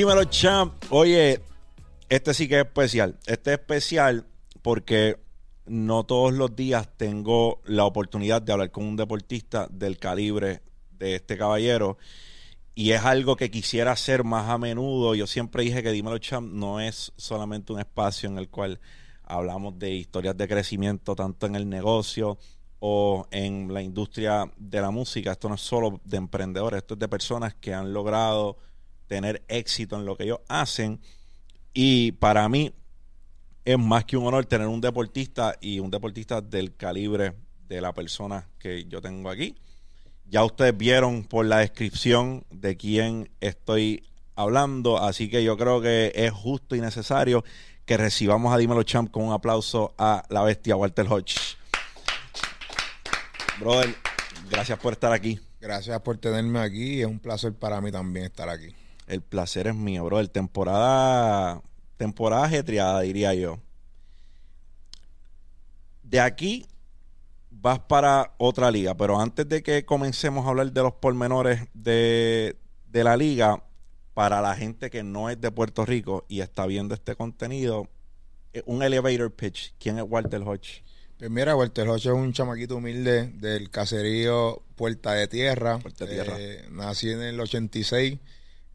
Dímelo, champ. Oye, este sí que es especial. Este es especial porque no todos los días tengo la oportunidad de hablar con un deportista del calibre de este caballero. Y es algo que quisiera hacer más a menudo. Yo siempre dije que Dímelo Champ no es solamente un espacio en el cual hablamos de historias de crecimiento, tanto en el negocio o en la industria de la música. Esto no es solo de emprendedores, esto es de personas que han logrado tener éxito en lo que ellos hacen. Y para mí es más que un honor tener un deportista y un deportista del calibre de la persona que yo tengo aquí. Ya ustedes vieron por la descripción de quién estoy hablando, así que yo creo que es justo y necesario que recibamos a Dímelo Champ con un aplauso a la bestia Walter Hodge. Brother, gracias por estar aquí. Gracias por tenerme aquí. Es un placer para mí también estar aquí. El placer es mío, brother. Temporada, temporada ajetreada, diría yo. De aquí vas para otra liga, pero antes de que comencemos a hablar de los pormenores de, de la liga, para la gente que no es de Puerto Rico y está viendo este contenido, eh, un elevator pitch. ¿Quién es Walter Hodge? Pues mira, Walter Hodge es un chamaquito humilde del caserío Puerta de Tierra. Puerta de Tierra. Eh, nací en el 86.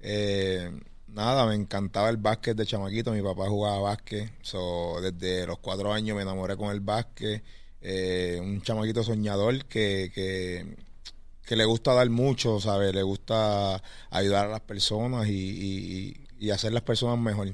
Eh, nada, me encantaba el básquet de chamaquito. Mi papá jugaba básquet. So, desde los cuatro años me enamoré con el básquet. Eh, un chamaquito soñador que, que, que le gusta dar mucho, ¿sabes? Le gusta ayudar a las personas y, y, y hacer las personas mejor.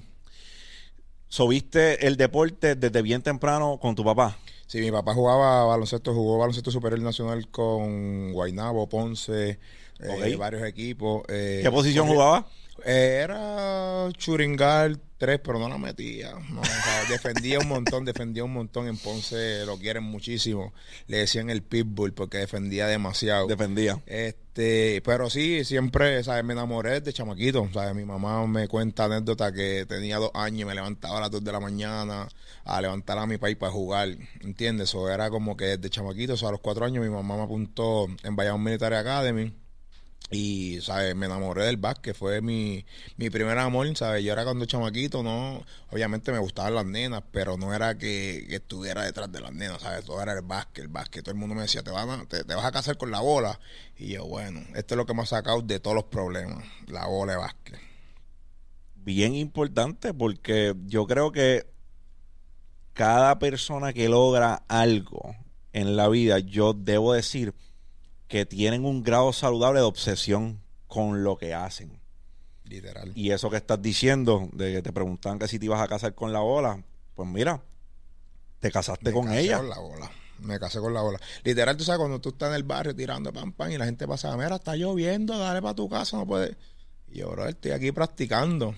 So, ¿Viste el deporte desde bien temprano con tu papá? Sí, mi papá jugaba baloncesto, jugó baloncesto superior nacional con Guaynabo, Ponce, eh, Ok. varios equipos. eh, ¿Qué posición corría- jugaba? Eh, era Churingal 3, pero no la metía. No, o sea, defendía un montón, defendía un montón. En Ponce lo quieren muchísimo. Le decían el pitbull porque defendía demasiado. Defendía. Este, pero sí, siempre, ¿sabes? Me enamoré de chamaquito, ¿sabes? Mi mamá me cuenta anécdota que tenía dos años y me levantaba a las dos de la mañana a levantar a mi país para jugar, ¿entiendes? Eso era como que desde chamaquito, o sea, a los cuatro años mi mamá me apuntó en Bayamón Military Academy y, ¿sabes? Me enamoré del básquet, fue mi, mi primer amor, ¿sabes? Yo era cuando chamaquito, no, obviamente me gustaban las nenas, pero no era que, estuviera detrás de las nenas, ¿sabes? Todo era el básquet, el básquet. Todo el mundo me decía, te, van a- te, te vas a casar con la bola. Y yo, bueno, esto es lo que me ha sacado de todos los problemas, la bola de básquet. Bien importante porque yo creo que cada persona que logra algo en la vida, yo debo decir que tienen un grado saludable de obsesión con lo que hacen. Literal. Y eso que estás diciendo, de que te preguntaban que si te ibas a casar con la bola, pues mira, te casaste Me con casé ella. con la bola. Me casé con la bola. Literal, tú sabes, cuando tú estás en el barrio tirando pan y la gente pasa, mira, está lloviendo, dale para tu casa, no puedes. Y yo, bro, estoy aquí practicando.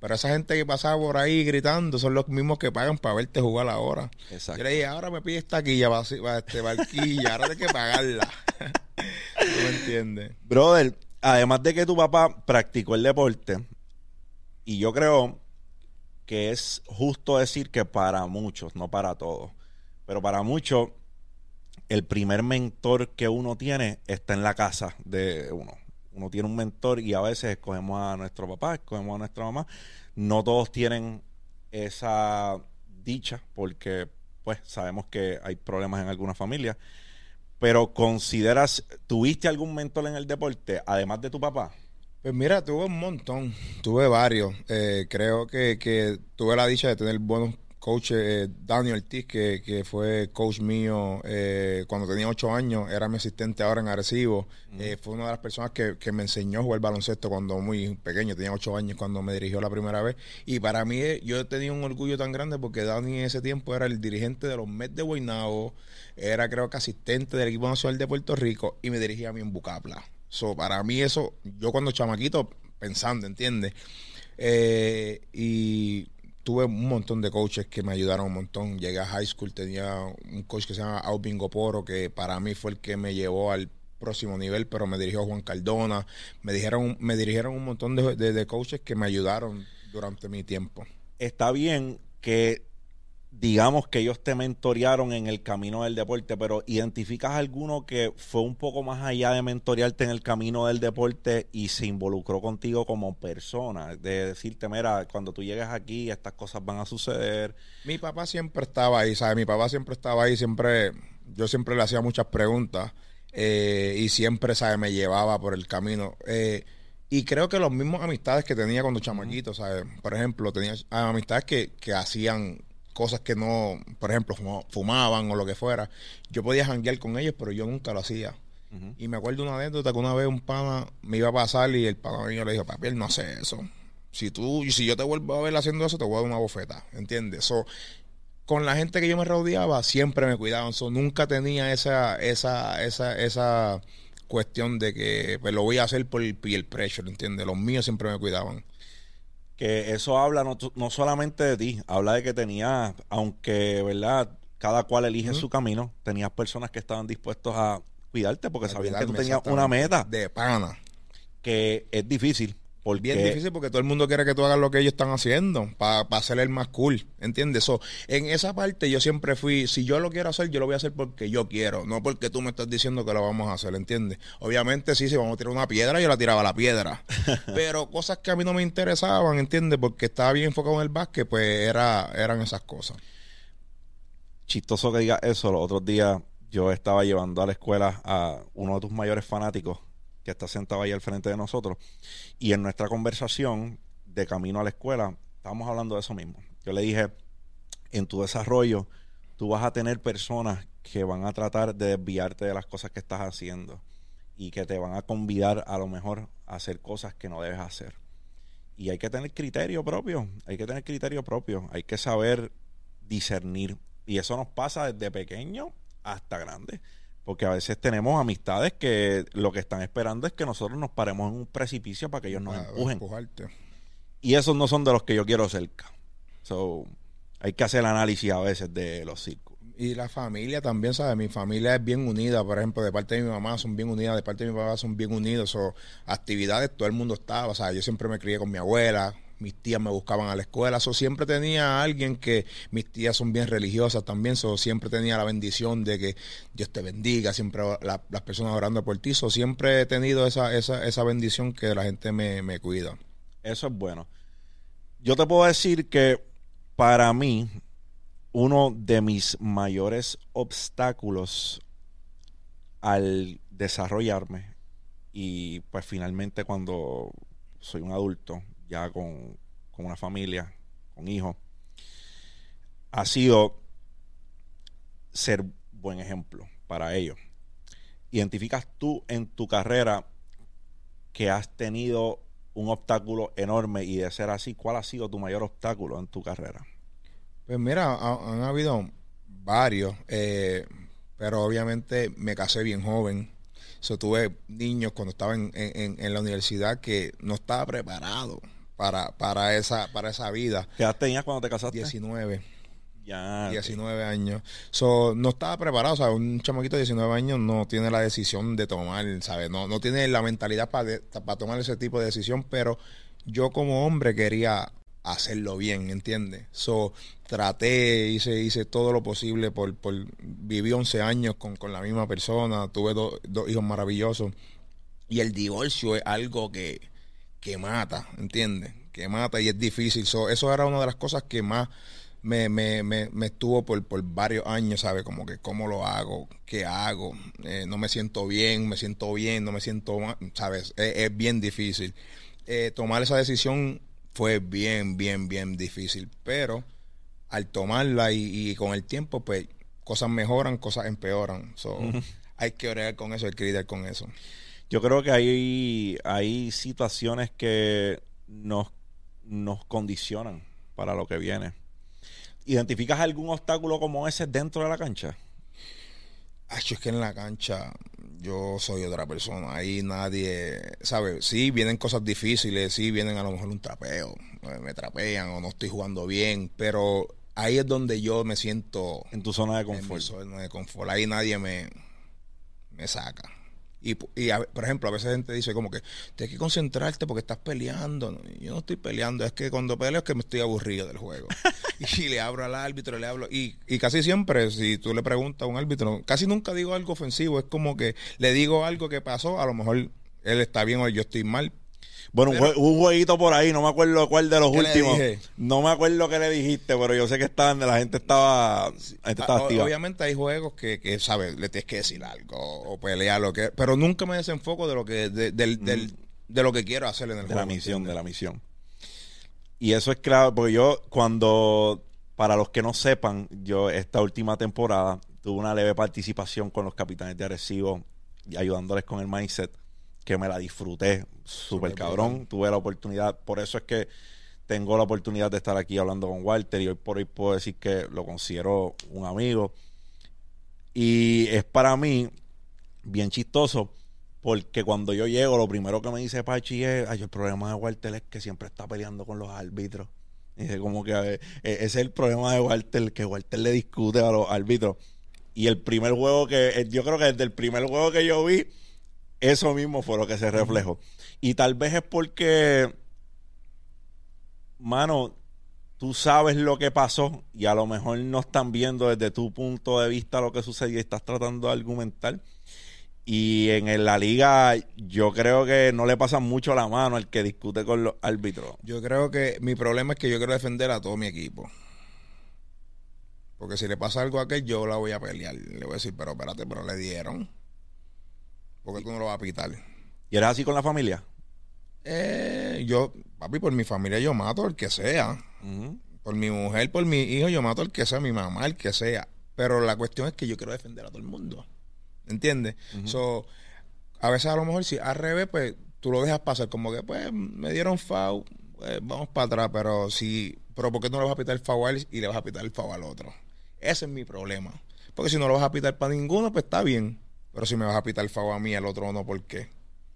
Pero esa gente que pasaba por ahí gritando son los mismos que pagan para verte jugar ahora. Exacto. Yo le dije, ahora me pides taquilla para, para este barquilla, ahora tienes que pagarla. ¿Tú me entiendes? Brother, además de que tu papá practicó el deporte, y yo creo que es justo decir que para muchos, no para todos, pero para muchos, el primer mentor que uno tiene está en la casa de uno. Uno tiene un mentor y a veces escogemos a nuestro papá, escogemos a nuestra mamá. No todos tienen esa dicha porque pues sabemos que hay problemas en algunas familias. Pero consideras, ¿tuviste algún mentor en el deporte, además de tu papá? Pues mira, tuve un montón, tuve varios. Eh, creo que, que tuve la dicha de tener buenos coaches. Eh, Daniel Ortiz, que, que fue coach mío eh, cuando tenía ocho años, era mi asistente ahora en Arecibo. Eh, fue una de las personas que, que me enseñó a jugar baloncesto cuando muy pequeño, tenía ocho años cuando me dirigió la primera vez. Y para mí, eh, yo tenía un orgullo tan grande porque Dani en ese tiempo era el dirigente de los Mets de Guaynabo, era creo que asistente del equipo nacional de Puerto Rico y me dirigía a mí en Bucapla. So, para mí eso, yo cuando chamaquito, pensando, ¿entiendes? Eh, y tuve un montón de coaches que me ayudaron un montón. Llegué a high school, tenía un coach que se llama Alvin Goporo, que para mí fue el que me llevó al próximo nivel, pero me dirigió Juan Cardona. Me dijeron, me dirigieron un montón de, de- de coaches que me ayudaron durante mi tiempo. Está bien que digamos que ellos te mentorearon en el camino del deporte, pero ¿identificas alguno que fue un poco más allá de mentorearte en el camino del deporte y se involucró contigo como persona? De decirte, mira, cuando tú llegues aquí, estas cosas van a suceder. Mi papá siempre estaba ahí, ¿sabes? Mi papá siempre estaba ahí, siempre, yo siempre le hacía muchas preguntas eh, y siempre, ¿sabes? Me llevaba por el camino. Eh, y creo que los mismos amistades que tenía cuando chamaquito, ¿sabes? Por ejemplo, tenía amistades que, que hacían cosas que no, por ejemplo, fumaban o lo que fuera. Yo podía janguear con ellos, pero yo nunca lo hacía. Y me acuerdo una anécdota que una vez un pana me iba a pasar y el pana mío le dijo, papi, él no hace eso. Si tú, si yo te vuelvo a ver haciendo eso, te voy a dar una bofeta, ¿entiendes? So, con la gente que yo me rodeaba, siempre me cuidaban. So, nunca tenía esa, esa, esa, esa cuestión de que pues, lo voy a hacer por el peer pressure, ¿entiendes? Los míos siempre me cuidaban que eso habla no, no, solamente de ti, habla de que tenías, aunque, ¿verdad? Cada cual elige su camino, tenías personas que estaban dispuestos a cuidarte porque sabían que tú tenías una meta. De pana. Que es difícil, Bien difícil porque todo el mundo quiere que tú hagas lo que ellos están haciendo para pa ser el más cool, ¿entiendes? So, en esa parte yo siempre fui, si yo lo quiero hacer, yo lo voy a hacer porque yo quiero, no porque tú me estás diciendo que lo vamos a hacer, ¿entiendes? Obviamente sí, si vamos a tirar una piedra, yo la tiraba la piedra, pero cosas que a mí no me interesaban, ¿entiendes? Porque estaba bien enfocado en el básquet, pues era, eran esas cosas. Chistoso que diga eso, los otros días yo estaba llevando a la escuela a uno de tus mayores fanáticos que está sentado ahí al frente de nosotros. Y en nuestra conversación de camino a la escuela, estábamos hablando de eso mismo. Yo le dije, en tu desarrollo, tú vas a tener personas que van a tratar de desviarte de las cosas que estás haciendo y que te van a convidar a lo mejor a hacer cosas que no debes hacer. Y hay que tener criterio propio, hay que tener criterio propio, hay que saber discernir. Y eso nos pasa desde pequeño hasta grande. Porque a veces tenemos amistades que lo que están esperando es que nosotros nos paremos en un precipicio para que ellos nos empujen. Y esos no son de los que yo quiero cerca. So, hay que hacer el análisis a veces de los circos. Y la familia también, ¿sabes? Mi familia es bien unida, por ejemplo, de parte de mi mamá son bien unidas, de parte de mi papá son bien unidos. O actividades, todo el mundo estaba, o sea, yo siempre me crié con mi abuela, mis tías me buscaban a la escuela, so, siempre tenía alguien que mis tías son bien religiosas también, so, siempre tenía la bendición de que Dios te bendiga, siempre las personas orando por ti, so, siempre he tenido esa, esa, esa bendición que la gente me, me cuida. Eso es bueno. Yo te puedo decir que para mí, uno de mis mayores obstáculos al desarrollarme y pues finalmente cuando soy un adulto ya con, una familia, con hijos, ha sido ser buen ejemplo para ellos. ¿Identificas tú en tu carrera que has tenido un obstáculo enorme y de ser así, cuál ha sido tu mayor obstáculo en tu carrera? Pues mira, han habido varios, eh, pero obviamente me casé bien joven. So, tuve niños cuando estaba en, en, la universidad que no estaba preparado para, para, esa, para esa vida. ¿Qué edad tenías cuando te casaste? 19. Ya. 19 años. So, no estaba preparado, sea, Un chamaquito de 19 años no tiene la decisión de tomar, ¿sabes? No, no tiene la mentalidad para, para tomar ese tipo de decisión, pero yo como hombre quería hacerlo bien, ¿entiendes? So, traté, hice, hice todo lo posible por, por viví 11 años con, con la misma persona, tuve dos hijos maravillosos y el divorcio es algo que, que mata, ¿entiendes? Que mata y es difícil. eso era una de las cosas que más me, me, me, me estuvo por, por, varios años, ¿sabes? Como que cómo lo hago, qué hago, eh, no me siento bien, me siento bien, no me siento mal, ¿sabes? Es, bien difícil. Eh, tomar esa decisión fue bien, bien, bien difícil, pero al tomarla y, con el tiempo, pues cosas mejoran, cosas empeoran. Hay que orar con eso, hay que lidiar con eso. Yo creo que hay, hay situaciones que nos, nos condicionan para lo que viene. ¿Identificas algún obstáculo como ese dentro de la cancha? Ay, es que en la cancha yo soy otra persona. Ahí nadie, ¿sabes? Sí, vienen cosas difíciles, sí, vienen a lo mejor un trapeo, me trapean o no estoy jugando bien, pero ahí es donde yo me siento. En tu zona de confort. En mi zona de confort. Ahí nadie me, me saca. Y, y a- por ejemplo, a veces gente dice como que tienes que concentrarte porque estás peleando. Yo no estoy peleando, es que cuando peleo es que me estoy aburrido del juego. y le hablo al árbitro, le hablo. Y, y casi siempre, si tú le preguntas a un árbitro, casi nunca digo algo ofensivo. Es como que le digo algo que pasó, a lo mejor él está bien o yo estoy mal. Bueno, un Pero- un jueguito por ahí, no me acuerdo cuál de los ¿Qué le últimos. No me acuerdo qué le dijiste, pero yo sé que estaban, la gente estaba, la gente estaba Ah, o- activa. Obviamente hay juegos que, que, ¿sabes? Le tienes que decir algo o pelear, lo que, pero nunca me desenfoco de lo que, de, del- del- de lo que quiero hacer en el de juego. la misión, ¿entiendes? de la misión. Y eso es claro, porque yo cuando, para los que no sepan, yo esta última temporada tuve una leve participación con los capitanes de Arecibo y ayudándoles con el mindset, que me la disfruté súper cabrón. Tuve la oportunidad, por eso es que tengo la oportunidad de estar aquí hablando con Walter y hoy por hoy puedo decir que lo considero un amigo. Y es para mí bien chistoso porque cuando yo llego, lo primero que me dice Pachi es, ay, el problema de Walter es que siempre está peleando con los árbitros. Y dice, como que eh, ese es el problema de Walter, que Walter le discute a los árbitros. Y el primer juego que, eh, yo creo que desde el primer juego que yo vi, eso mismo fue lo que se reflejó. Y tal vez es porque, mano, tú sabes lo que pasó y a lo mejor no están viendo desde tu punto de vista lo que sucedió y estás tratando de argumentar. Y en la liga yo creo que no le pasa mucho la mano al que discute con los árbitros. Yo creo que mi problema es que yo quiero defender a todo mi equipo. Porque si le pasa algo a aquel, yo la voy a pelear. Le voy a decir, pero espérate, pero le dieron. Porque tú no lo vas a pitar. ¿Y eres así con la familia? Eh, yo, papi, por mi familia yo mato al que sea. Por mi mujer, por mi hijo, yo mato al que sea, mi mamá, al que sea. Pero la cuestión es que yo quiero defender a todo el mundo. ¿Entiendes? So, a veces a lo mejor si al revés, pues tú lo dejas pasar como que, pues, me dieron foul, pues, vamos para atrás, pero si, pero ¿por qué no le vas a pitar el foul a él y le vas a pitar el foul al otro? Ese es mi problema. Porque si no lo vas a pitar para ninguno, pues está bien. Pero si me vas a pitar el foul a mí al otro no, ¿por qué?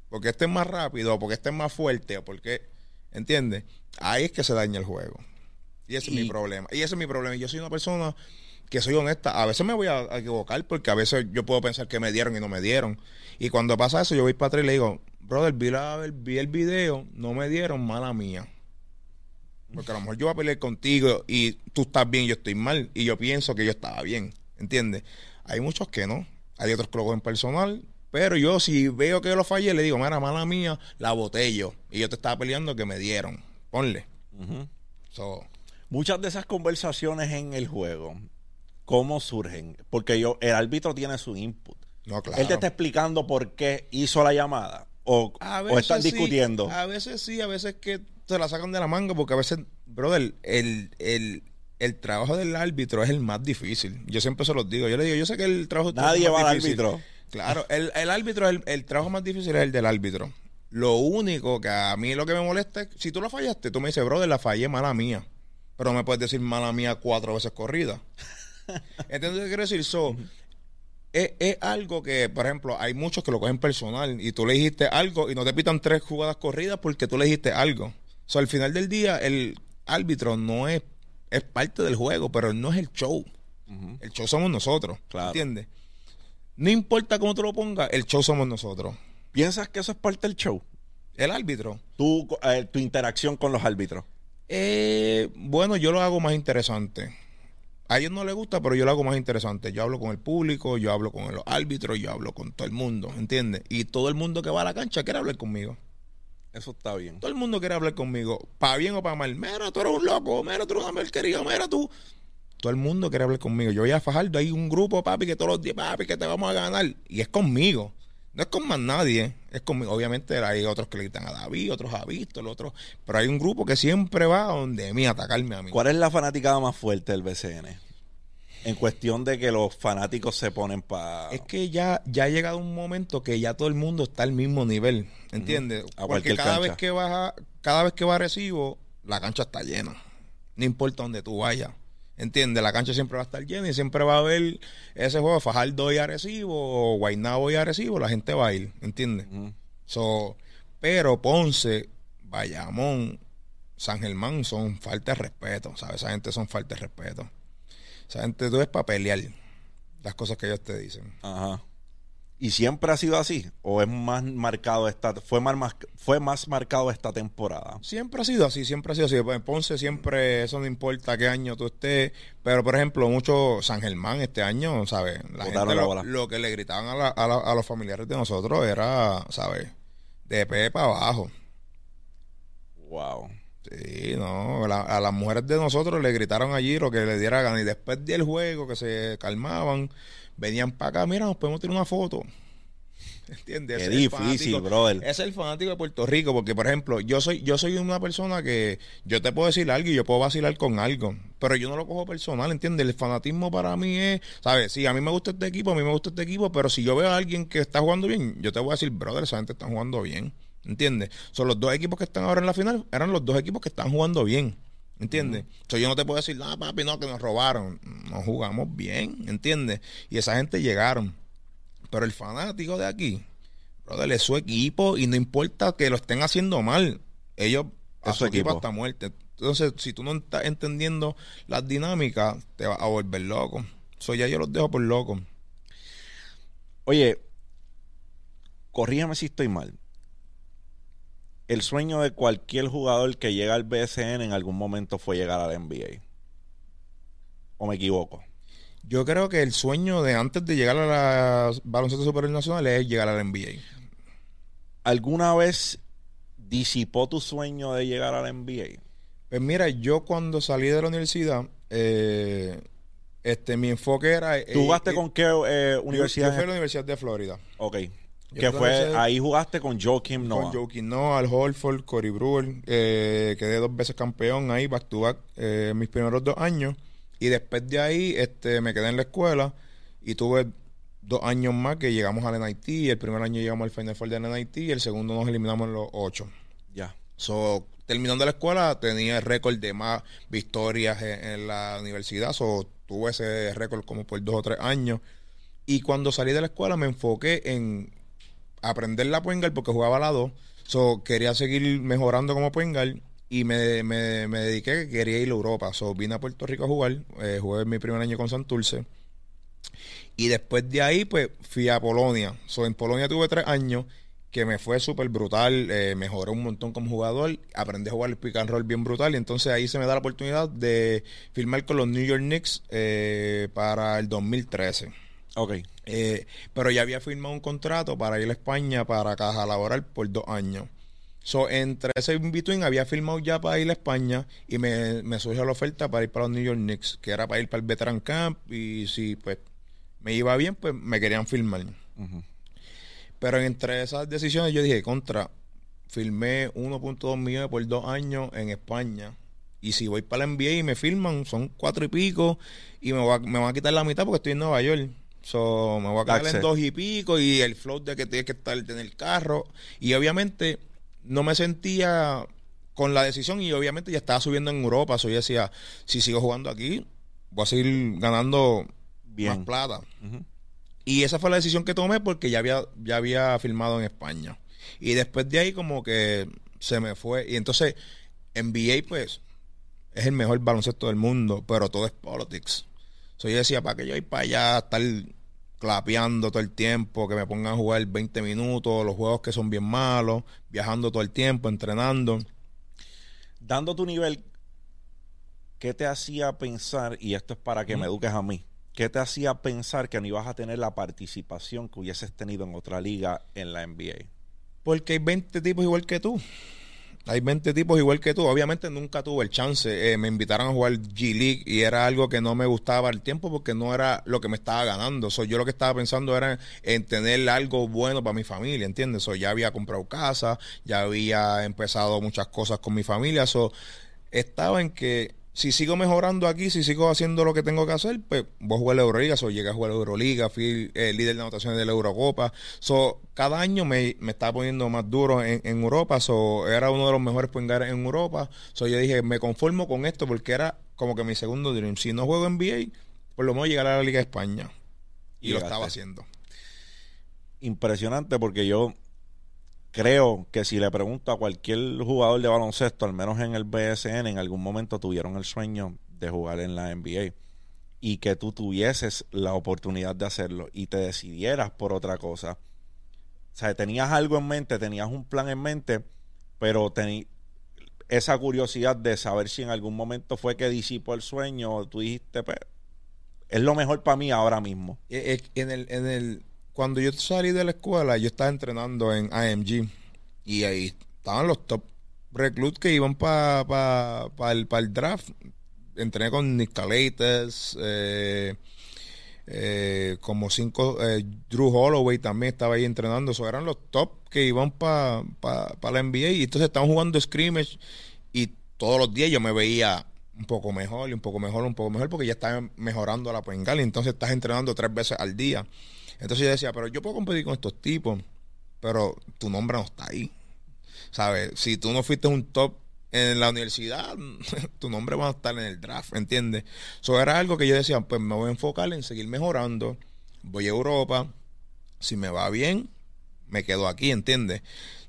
Porque este es más rápido, o porque este es más fuerte, o porque, ¿entiendes? Ahí es que se daña el juego. Y ese es mi problema. Y ese es mi problema. Y Yo soy una persona que soy honesta. A veces me voy a, equivocar porque a veces yo puedo pensar que me dieron y no me dieron. Y cuando pasa eso, yo voy para atrás y le digo, brother, vi, la- vi el video, no me dieron, mala mía. Porque a lo mejor yo voy a pelear contigo y tú estás bien y yo estoy mal. Y yo pienso que yo estaba bien. ¿Entiendes? Hay muchos que no. Hay otros que lo cogen personal. Pero yo, si veo que yo lo fallé, le digo, mira, mala mía, la boté yo. Y yo te estaba peleando que me dieron. Ponle. So, Muchas de esas conversaciones en el juego, ¿cómo surgen? Porque yo, el árbitro tiene su input. no, claro. Él te está explicando por qué hizo la llamada. O, están sí, discutiendo. a veces sí, a veces que te la sacan de la manga, porque a veces, brother, el, el, el trabajo del árbitro es el más difícil. Yo siempre se los digo. Yo le digo, yo sé que el trabajo Nadie va al árbitro. Claro, el, el árbitro, el, el trabajo más difícil es el del árbitro. Lo único que a mí lo que me molesta es, si tú lo fallaste, tú me dices, brother, la fallé, mala mía. Pero no me puedes decir mala mía cuatro veces corrida. ¿Entiendes que quiero decir? So, es, es algo que, por ejemplo, hay muchos que lo cogen personal y tú le dijiste algo y no te pitan tres jugadas corridas porque tú le dijiste algo. So, al final del día, el árbitro no es, es parte del juego, pero no es el show. El show somos nosotros. Claro. ¿Entiendes? No importa cómo tú lo pongas, el show somos nosotros. ¿Piensas que eso es parte del show? El árbitro. Tu, eh, tu interacción con los árbitros. Eh, bueno, yo lo hago más interesante. A ellos no les gusta, pero yo lo hago más interesante. Yo hablo con el público, yo hablo con los árbitros, yo hablo con todo el mundo, ¿entiendes? Y todo el mundo que va a la cancha quiere hablar conmigo. Eso está bien. Todo el mundo quiere hablar conmigo, para bien o para mal. Mira, tú eres un loco, mira, tú eres una merquería, mira tú. Todo el mundo quiere hablar conmigo. Yo voy a Fajardo, hay un grupo, papi, que todos los días, papi, que te vamos a ganar. Y es conmigo. No es con más nadie, es conmigo. Obviamente hay otros que le gritan a David, otros a Víctor, otros. Pero hay un grupo que siempre va a donde mí, a atacarme a mí. ¿Cuál es la fanaticada más fuerte del BCN? En cuestión de que los fanáticos se ponen para... Es que ya, ya ha llegado un momento que ya todo el mundo está al mismo nivel, ¿entiendes? A Porque cada cancha. vez que vas a, cada vez que va a recibo, la cancha está llena. No importa dónde tú vayas. ¿Entiendes? La cancha siempre va a estar llena y siempre va a haber ese juego, Fajardo y Arecibo o Guaynabo y Arecibo, la gente va a ir, ¿entiendes? So, pero Ponce, Bayamón, San Germán son falta de respeto, ¿sabes? Esa gente son falta de respeto. Esa gente tú es para pelear las cosas que ellos te dicen. Ajá. ¿Y siempre ha sido así? ¿O es más marcado esta, fue más, fue más marcado esta temporada? Siempre ha sido así, siempre ha sido así. Pues, En Ponce siempre, eso no importa qué año tú estés. Pero, por ejemplo, mucho San Germán este año, ¿sabes? La Botaron gente la lo, bola. lo que le gritaban a, la- a la- a los familiares de nosotros era, ¿sabes? De pe para abajo. Wow. Sí, no, la- a las mujeres de nosotros le gritaron allí lo que le diera gana. Y después del juego, que se calmaban, venían para acá, mira, nos podemos tirar una foto. ¿Entiendes? Qué es difícil, fanático- brother. Es el fanático de Puerto Rico, porque por ejemplo, yo soy, yo soy una persona que yo te puedo decir algo y yo puedo vacilar con algo, pero yo no lo cojo personal, ¿entiendes? El fanatismo para mí es, ¿sabes? Sí, a mí me gusta este equipo, a mí me gusta este equipo, pero si yo veo a alguien que está jugando bien, yo te voy a decir, brother, esa gente está jugando bien, ¿entiendes? Son los dos equipos que están ahora en la final, eran los dos equipos que están jugando bien. ¿Entiendes? Entonces yo no te puedo decir, ah, papi, no, que nos robaron. No jugamos bien, ¿entiendes? Y esa gente llegaron. Pero el fanático de aquí, brother, es su equipo y no importa que lo estén haciendo mal. Ellos a su su equipo equipo. hasta muerte. Entonces, si tú no estás entendiendo las dinámicas, te vas a volver loco. Eso ya yo los dejo por loco. Oye, corrígeme si estoy mal. El sueño de cualquier jugador que llega al BSN en algún momento fue llegar al NBA. ¿O me equivoco? Yo creo que el sueño de antes de llegar a la baloncesto superior nacional es llegar al NBA. ¿Alguna vez disipó tu sueño de llegar al NBA? Pues mira, yo cuando salí de la universidad, eh, este, mi enfoque era... ¿Tú jugaste eh, con qué eh, yo- universidad? Yo fui a la Universidad de Florida. Ok. Que fue, ahí jugaste con Joakim Noah. Con Joakim Noah, Al Holford, Cory Brewer. eh, quedé dos veces campeón ahí, back to back, eh, mis primeros dos años. Y después de ahí este, me quedé en la escuela y tuve dos años más que llegamos al NIT. El primer año llegamos al Final Four del NIT y el segundo nos eliminamos en los ocho. Ya. So, terminando la escuela, tenía el récord de más victorias en, en la universidad. So, tuve ese récord como por dos o tres años. Y cuando salí de la escuela me enfoqué en aprender la point porque jugaba la 2. So, quería seguir mejorando como point y me, me, me dediqué que quería ir a Europa. So, vine a Puerto Rico a jugar. Eh, jugué mi primer año con Santurce. Y después de ahí, pues fui a Polonia. So, en Polonia tuve tres años que me fue súper brutal. eh, mejoré un montón como jugador. Aprendí a jugar el pick and roll bien brutal. Y entonces ahí se me da la oportunidad de firmar con los New York Knicks eh, para el 2013. Ok. Eh, pero ya había firmado un contrato para ir a España para caja laboral por dos años. So, entre ese in-between había firmado ya para ir a España y me, me surgió la oferta para ir para los New York Knicks, que era para ir para el Veteran Camp y si pues me iba bien, pues me querían firmar. Pero entre esas decisiones yo dije, contra, firmé 1.2 millones por dos años en España. Y si voy para la NBA y me firman, son cuatro y pico. Y me, va, me van a quitar la mitad porque estoy en Nueva York. So, me voy a quedar en dos y pico. Y el float de que tienes que estar en el carro. Y obviamente no me sentía con la decisión. Y obviamente ya estaba subiendo en Europa. So, yo decía, si sigo jugando aquí, voy a seguir ganando Bien. más plata. Y esa fue la decisión que tomé porque ya había, ya había filmado en España. Y después de ahí como que se me fue. Y entonces NBA pues es el mejor baloncesto del mundo, pero todo es politics. So, yo decía, ¿para que yo ir para allá estar clapeando todo el tiempo, que me pongan a jugar 20 minutos, los juegos que son bien malos, viajando todo el tiempo, entrenando? Dando tu nivel, ¿qué te hacía pensar, y esto es para que me eduques a mí, qué te hacía pensar que no ibas a tener la participación que hubieses tenido en otra liga en la NBA? Porque hay 20 tipos igual que tú. Hay 20 tipos igual que tú. Obviamente nunca tuve el chance. Eh, me invitaron a jugar G-League y era algo que no me gustaba al tiempo porque no era lo que me estaba ganando. So, yo lo que estaba pensando era en tener algo bueno para mi familia, ¿entiendes? So, ya había comprado casa, ya había empezado muchas cosas con mi familia. So, estaba en que si sigo mejorando aquí, si sigo haciendo lo que tengo que hacer, pues voy a jugar la Euroliga. So, llegué a jugar la Euroliga, fui líder de anotaciones de la Eurocopa. So, cada año me, me estaba poniendo más duro en, en Europa. So, era uno de los mejores guards en Europa. So, yo dije, me conformo con esto porque era como que mi segundo dream. Si no juego NBA, por lo menos llegar a la Liga de España. Y, Y lo estaba haciendo. Impresionante porque yo creo que si le pregunto a cualquier jugador de baloncesto, al menos en el BSN, en algún momento tuvieron el sueño de jugar en la NBA. y que tú tuvieses la oportunidad de hacerlo y te decidieras por otra cosa. O sea, tenías algo en mente, tenías un plan en mente, pero tenías esa curiosidad de saber si en algún momento fue que disipó el sueño o tú dijiste, pues, es lo mejor para mí ahora mismo. Eh, eh, en el, en el, cuando yo salí de la escuela, yo estaba entrenando en AMG y ahí estaban los top recluts que iban para pa, el, el, draft. Entrené con Nick eh, eh, como cinco, eh, Drew Holloway también estaba ahí entrenando. Eso eran los top que iban para pa, la NBA. Y entonces estaban jugando scrimmage y todos los días yo me veía un poco mejor y un poco mejor, un poco mejor, porque ya estaba mejorando la y Entonces estás entrenando tres veces al día. Entonces yo decía, pero yo puedo competir con estos tipos, pero tu nombre no está ahí. ¿Sabes? Si tú no fuiste un top en la universidad, tu nombre va a estar en el draft, ¿entiendes? Eso era algo que yo decía, pues me voy a enfocar en seguir mejorando. Voy a Europa. Si me va bien, me quedo aquí, ¿entiendes?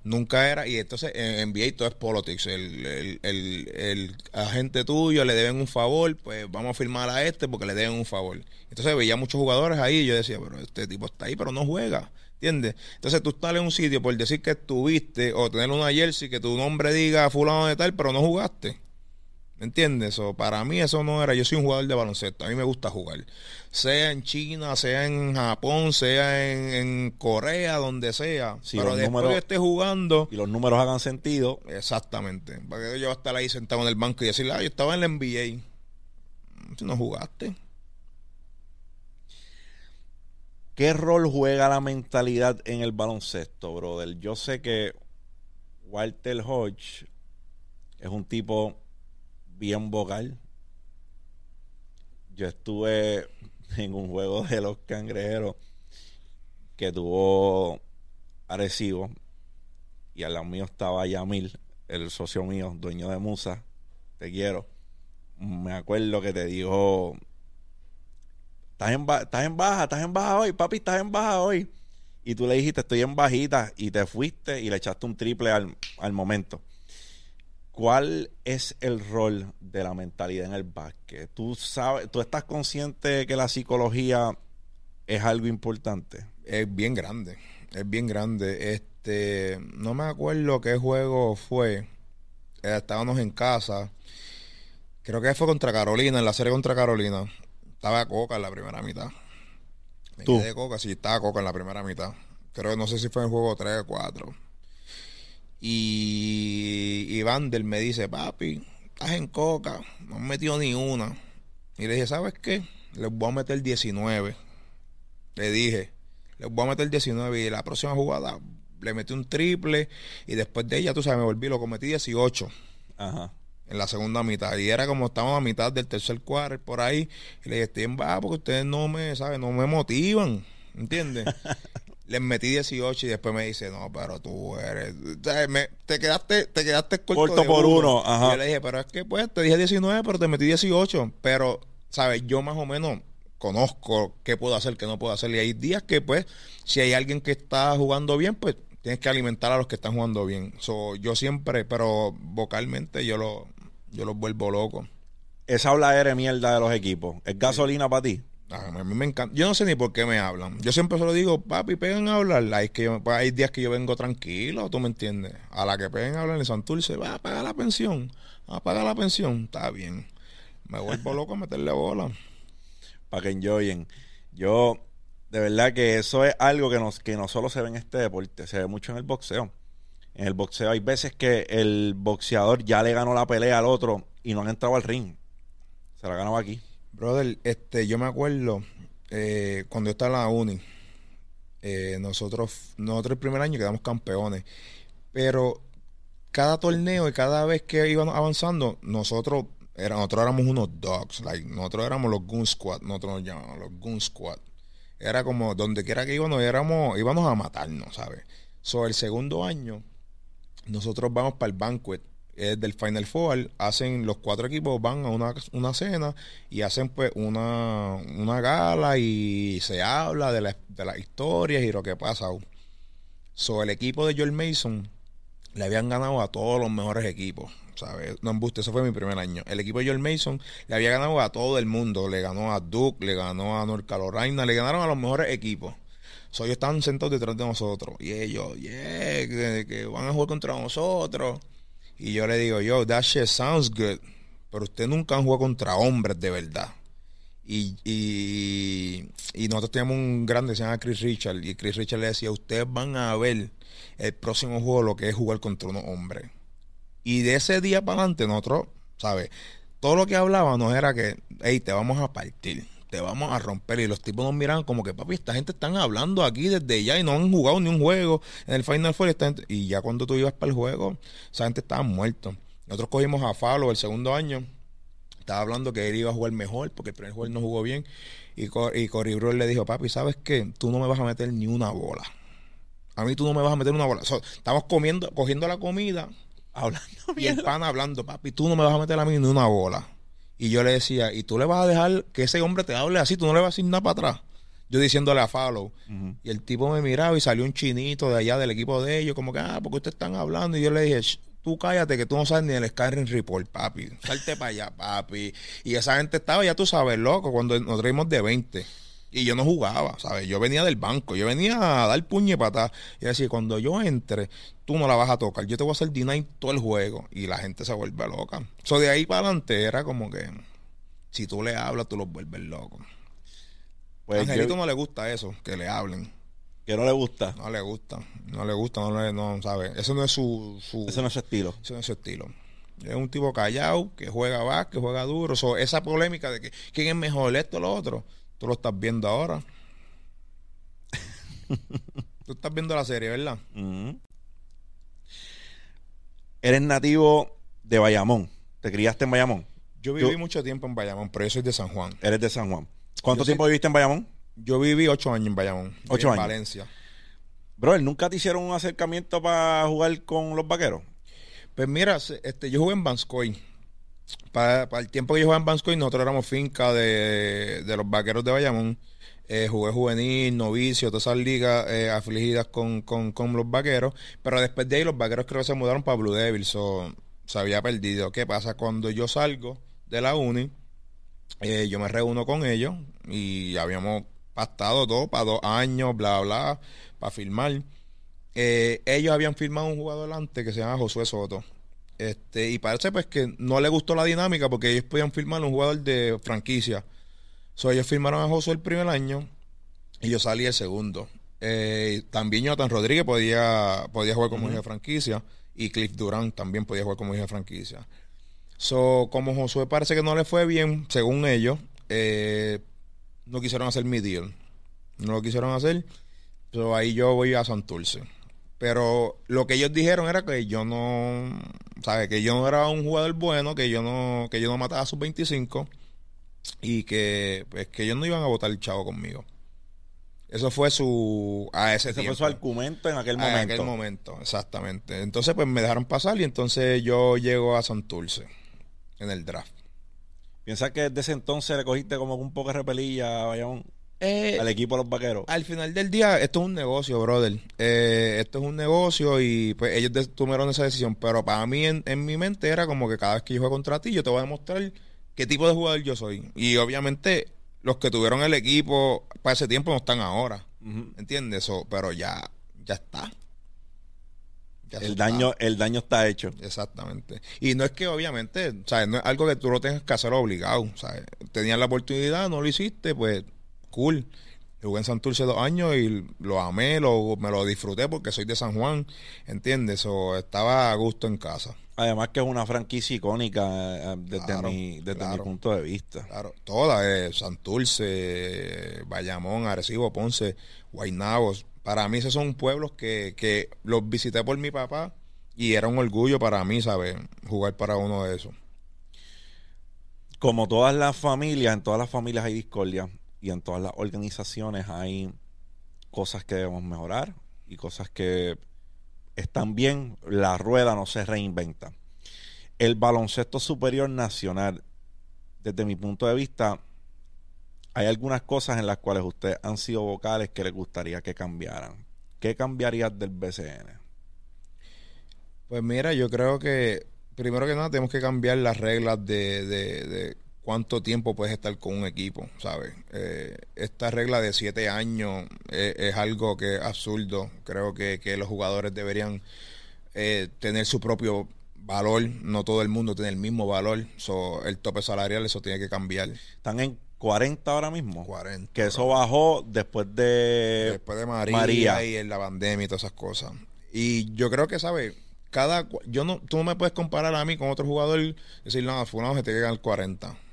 Nunca era, y entonces en NBA todo es politics. El, el, agente tuyo le deben un favor, pues vamos a firmar a este porque le deben un favor. Entonces veía muchos jugadores ahí y yo decía, pero este tipo está ahí, pero no juega. ¿Entiendes? Entonces tú estás en un sitio por decir que estuviste o tener una jersey que tu nombre diga fulano de tal, pero no jugaste. ¿Me entiendes? O para mí eso no era. Yo soy un jugador de baloncesto. A mí me gusta jugar. Sea en China, sea en Japón, sea en, Corea, donde sea. pero después esté jugando. Y los números hagan sentido. Exactamente. Para que yo estar ahí sentado en el banco y decirle, ah, yo estaba en la NBA. Si no jugaste. ¿Qué rol juega la mentalidad en el baloncesto, brother? Yo sé que Walter Hodge es un tipo bien vocal. Yo estuve en un juego de los cangrejeros que tuvo Arecibo y al lado mío estaba Yamil, el socio mío, dueño de Musa. Te quiero. Me acuerdo que te dijo estás en, estás en baja, estás en baja hoy, papi, estás en baja hoy. Y tú le dijiste, estoy en bajita, y te fuiste y le echaste un triple al, al momento. ¿Cuál es el rol de la mentalidad en el básquet? ¿Tú, sabes, ¿Tú estás consciente que la psicología es algo importante? Es bien grande, es bien grande. Este, no me acuerdo qué juego fue. Eh, estábamos en casa. Creo que fue contra Carolina, en la serie contra Carolina estaba Coca en la primera mitad. Me ¿Tú? quedé Coca, sí, estaba Coca en la primera mitad. Creo que no sé si fue en juego 3 o 4. Y, y Vander me dice, papi, estás en Coca, no han metido ni una. Y le dije, ¿sabes qué? Les voy a meter 19. Le dije, les voy a meter 19 y la próxima jugada le metí un triple y después de ella, tú sabes, me volví, lo cometí 18. Ajá en la segunda mitad. Y era como estábamos a mitad del tercer cuarto, por ahí. Y le dije, estoy en baja porque ustedes no me, ¿saben? No me motivan. ¿Entiendes? Les metí 18 y después me dice, no, pero tú eres... te quedaste te quedaste corto, por uno. Y yo le dije, pero es que pues te dije 19, pero te metí 18. Pero, ¿sabes? Yo más o menos conozco qué puedo hacer, qué no puedo hacer. Y hay días que pues, si hay alguien que está jugando bien, pues tienes que alimentar a los que están jugando bien. So, yo siempre, pero vocalmente yo lo, yo los vuelvo locos. Esa habladera de mierda de los equipos, ¿es gasolina para ti? A mí me encanta. Yo no sé ni por qué me hablan. Yo siempre se lo digo, papi, pegan a hablar. Hay, que pues, hay días que yo vengo tranquilo, tú me entiendes. A la que peguen a hablar en Santurce, va a pagar la pensión. Va a pagar la pensión. Está bien. Me vuelvo loco a meterle bola. Para que enjoyen. Yo, de verdad que eso es algo que, nos, que no solo se ve en este deporte, se ve mucho en el boxeo. En el boxeo hay veces que el boxeador ya le ganó la pelea al otro y no han entrado al ring. Se la ganó aquí. Brother, este, yo me acuerdo eh, cuando yo estaba en la uni, eh, nosotros, nosotros el primer año quedamos campeones, pero cada torneo y cada vez que íbamos avanzando, nosotros, era, nosotros éramos unos dogs, like, nosotros éramos los Goon Squad, nosotros nos llamábamos los Goon Squad. Era como donde quiera que íbamos, éramos, íbamos a matarnos, ¿sabes? So, el segundo año, nosotros vamos para el banquet del Final Four, hacen los cuatro equipos van a una, una cena y hacen pues una, una gala y se habla de, la, de las historias y lo que pasa. So, el equipo de George Mason le habían ganado a todos los mejores equipos. ¿sabes? No embuste, eso fue mi primer año. El equipo de George Mason le había ganado a todo el mundo. Le ganó a Duke, le ganó a North Carolina, le ganaron a los mejores equipos. So, ellos estaban sentados detrás de nosotros. Y ellos, yeah, que, van a jugar contra nosotros. Y yo le digo, yo, that shit sounds good. Pero usted nunca han jugado contra hombres de verdad. Y, y, y, nosotros teníamos un grande, se llama Chris Richard. Y Chris Richard le decía, ustedes van a ver el próximo juego lo que es jugar contra unos hombres. Y de ese día para adelante, nosotros, ¿sabes? Todo lo que hablábamos era que, hey, te vamos a partir, te vamos a romper. Y los tipos nos miraban como que, papi, esta gente están hablando aquí desde ya y no han jugado ni un juego en el Final Four. y ya cuando tú ibas para el juego, esa gente estaba muerto. Nosotros cogimos a Falo el segundo año. Estaba hablando que él iba a jugar mejor porque el primer juego no jugó bien. Y, y Cory le dijo, papi, ¿sabes qué? Tú no me vas a meter ni una bola. A mí tú no me vas a meter una bola. estamos comiendo, cogiendo la comida Hablando Y el pan hablando, papi, tú no me vas a meter a mí ni una bola. Y yo le decía, ¿y tú le vas a dejar que ese hombre te hable así? ¿Tú no le vas a decir nada para atrás? Yo diciéndole a Follow. Y el tipo me miraba y salió un chinito de allá del equipo de ellos, como que, ah, porque ustedes están hablando. Y yo le dije, tú cállate, que tú no sabes ni el Skyrim Report, papi. Salte para allá, papi. Y esa gente estaba, ya tú sabes, loco, cuando nos traímos de 20. Y yo no jugaba, ¿sabes? Yo venía del banco, yo venía a dar puñe y patada. Y decir, cuando yo entre, tú no la vas a tocar, yo te voy a hacer deny todo el juego. Y la gente se vuelve loca. So, de ahí para adelante era como que, si tú le hablas, tú los vuelves locos. Pues a Angelito no le gusta eso, que le hablen. Que no le gusta. No le gusta, no le gusta, no le, no, ¿sabes? Eso no es su, su... Eso no es su estilo. Eso no es su estilo. Es un tipo callado, que juega back, que juega duro. So, esa polémica de que quién es mejor, esto o lo otro Tú lo estás viendo ahora. Tú estás viendo la serie, ¿verdad? Eres nativo de Bayamón. ¿Te criaste en Bayamón? Yo viví mucho tiempo en Bayamón, pero yo soy de San Juan. Eres de San Juan. ¿Cuánto tiempo viviste en Bayamón? Yo viví ocho años en Bayamón. Ocho años. En Valencia. Bro, ¿nunca te hicieron un acercamiento para jugar con los vaqueros? Pues mira, este, yo jugué en Banscoy. Para, el tiempo que yo jugaba en Banscoy, nosotros éramos finca de, los vaqueros de Bayamón. Eh, jugué juvenil, novicio, todas esas ligas eh, afligidas con, los vaqueros. Pero después de ahí, los vaqueros creo que se mudaron para Blue Devils. So, se había perdido. ¿Qué pasa? Cuando yo salgo de la uni, eh, yo me reúno con ellos y habíamos pactado todo para dos años, bla, bla, para firmar. ellos habían firmado un jugador antes que se llama Josué Soto. Este, y parece pues que no le gustó la dinámica porque ellos podían firmar un jugador de franquicia. So, ellos firmaron a Josué el primer año y yo salí el segundo. Eh, también Jonathan Rodríguez podía, podía jugar como hija de franquicia y Cliff Durant también podía jugar como hija de franquicia. So, como Josué parece que no le fue bien, según ellos, eh, no quisieron hacer mi deal. No lo quisieron hacer. So, ahí yo voy a Santurce. Pero lo que ellos dijeron era que yo no, ¿sabes? Que yo no era un jugador bueno, que yo no, que yo no mataba a sus 25 y que, pues, que ellos no iban a votar el chavo conmigo. Eso fue su. A ese, fue su argumento en aquel momento. En aquel momento, exactamente. Entonces, pues me dejaron pasar y entonces yo llego a Santurce en el draft. ¿Piensas que desde ese entonces le cogiste como un poco de repelilla a eh, al equipo de los vaqueros. Al final del día, esto es un negocio, brother. Eh, esto es un negocio y pues ellos tomaron esa decisión. Pero para mí, en, mi mente, era como que cada vez que yo juego contra ti, yo te voy a demostrar qué tipo de jugador yo soy. Y obviamente, los que tuvieron el equipo para ese tiempo no están ahora. ¿Entiendes? eso pero ya, ya está. el daño, el daño está hecho. Exactamente. Y no es que obviamente, ¿sabes? No es algo que tú lo tengas que hacer obligado. ¿sabes? Tenías la oportunidad, no lo hiciste, pues cool. Jugué en Santurce dos años y lo amé, lo, me lo disfruté porque soy de San Juan, ¿entiendes? O estaba a gusto en casa. Además que es una franquicia icónica eh, desde, mi, desde mi punto de vista. Claro, toda, eh, Santurce, Bayamón, Arecibo, Ponce, Guaynabo. Para mí esos son pueblos que, que los visité por mi papá y era un orgullo para mí, ¿sabes? Jugar para uno de esos. Como todas las familias, en todas las familias hay discordia y en todas las organizaciones hay cosas que debemos mejorar y cosas que están bien, la rueda no se reinventa. El baloncesto superior nacional, desde mi punto de vista, hay algunas cosas en las cuales ustedes han sido vocales que les gustaría que cambiaran. ¿Qué cambiaría del BCN? Pues mira, yo creo que primero que nada tenemos que cambiar las reglas de cuánto tiempo puedes estar con un equipo, ¿sabes? Eh, esta regla de siete años es, es algo que es absurdo. Creo que, que los jugadores deberían eh, tener su propio valor. No todo el mundo tiene el mismo valor. So, el tope salarial, eso tiene que cambiar. Están en 40 ahora mismo. 40. Que eso bajó después de... Después de María, María. y en la pandemia y todas esas cosas. Y yo creo que, ¿sabes? Cada, yo no, tú no me puedes comparar a mí con otro jugador y decir, no, fulano se tiene que ganar 40.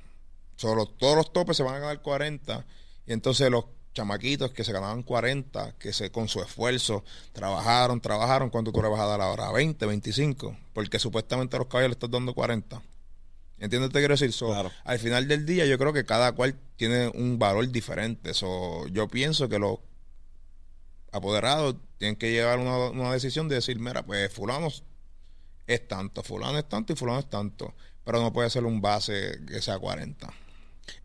Solo todos los topes se van a ganar 40. Y entonces los chamaquitos que se ganaban 40, que se con su esfuerzo trabajaron, trabajaron, ¿cuánto tú le vas a dar ahora? 20, 25. Porque supuestamente a los caballos le estás dando 40. ¿Entiendes te quiero decir? So, Claro. Al final del día yo creo que cada cual tiene un valor diferente. So, yo pienso que los apoderados tienen que llevar una, una decisión de decir, mira, pues fulano es tanto, fulano es tanto y fulano es tanto. Pero no puede ser un base que sea 40.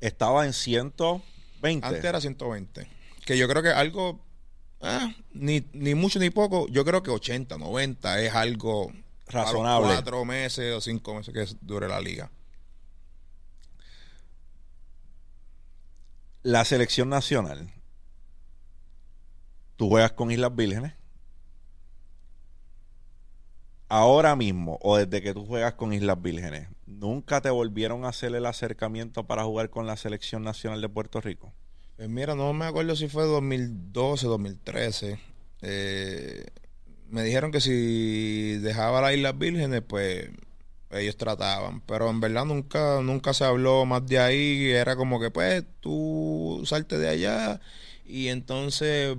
Estaba en 120. Antes era 120. Que yo creo que algo, ah, ni, ni mucho ni poco, yo creo que 80, 90 es algo Razonable. Cuatro meses o cinco meses que dure la liga. La selección nacional. Tú juegas con Islas Vírgenes. Ahora mismo, o desde que tú juegas con Islas Vírgenes, ¿nunca te volvieron a hacer el acercamiento para jugar con la selección nacional de Puerto Rico? Pues mira, no me acuerdo si fue 2012, 2013. Eh, me dijeron que si dejaba las Islas Vírgenes, pues ellos trataban. Pero en verdad nunca, nunca se habló más de ahí. Era como que, pues, tú salte de allá y entonces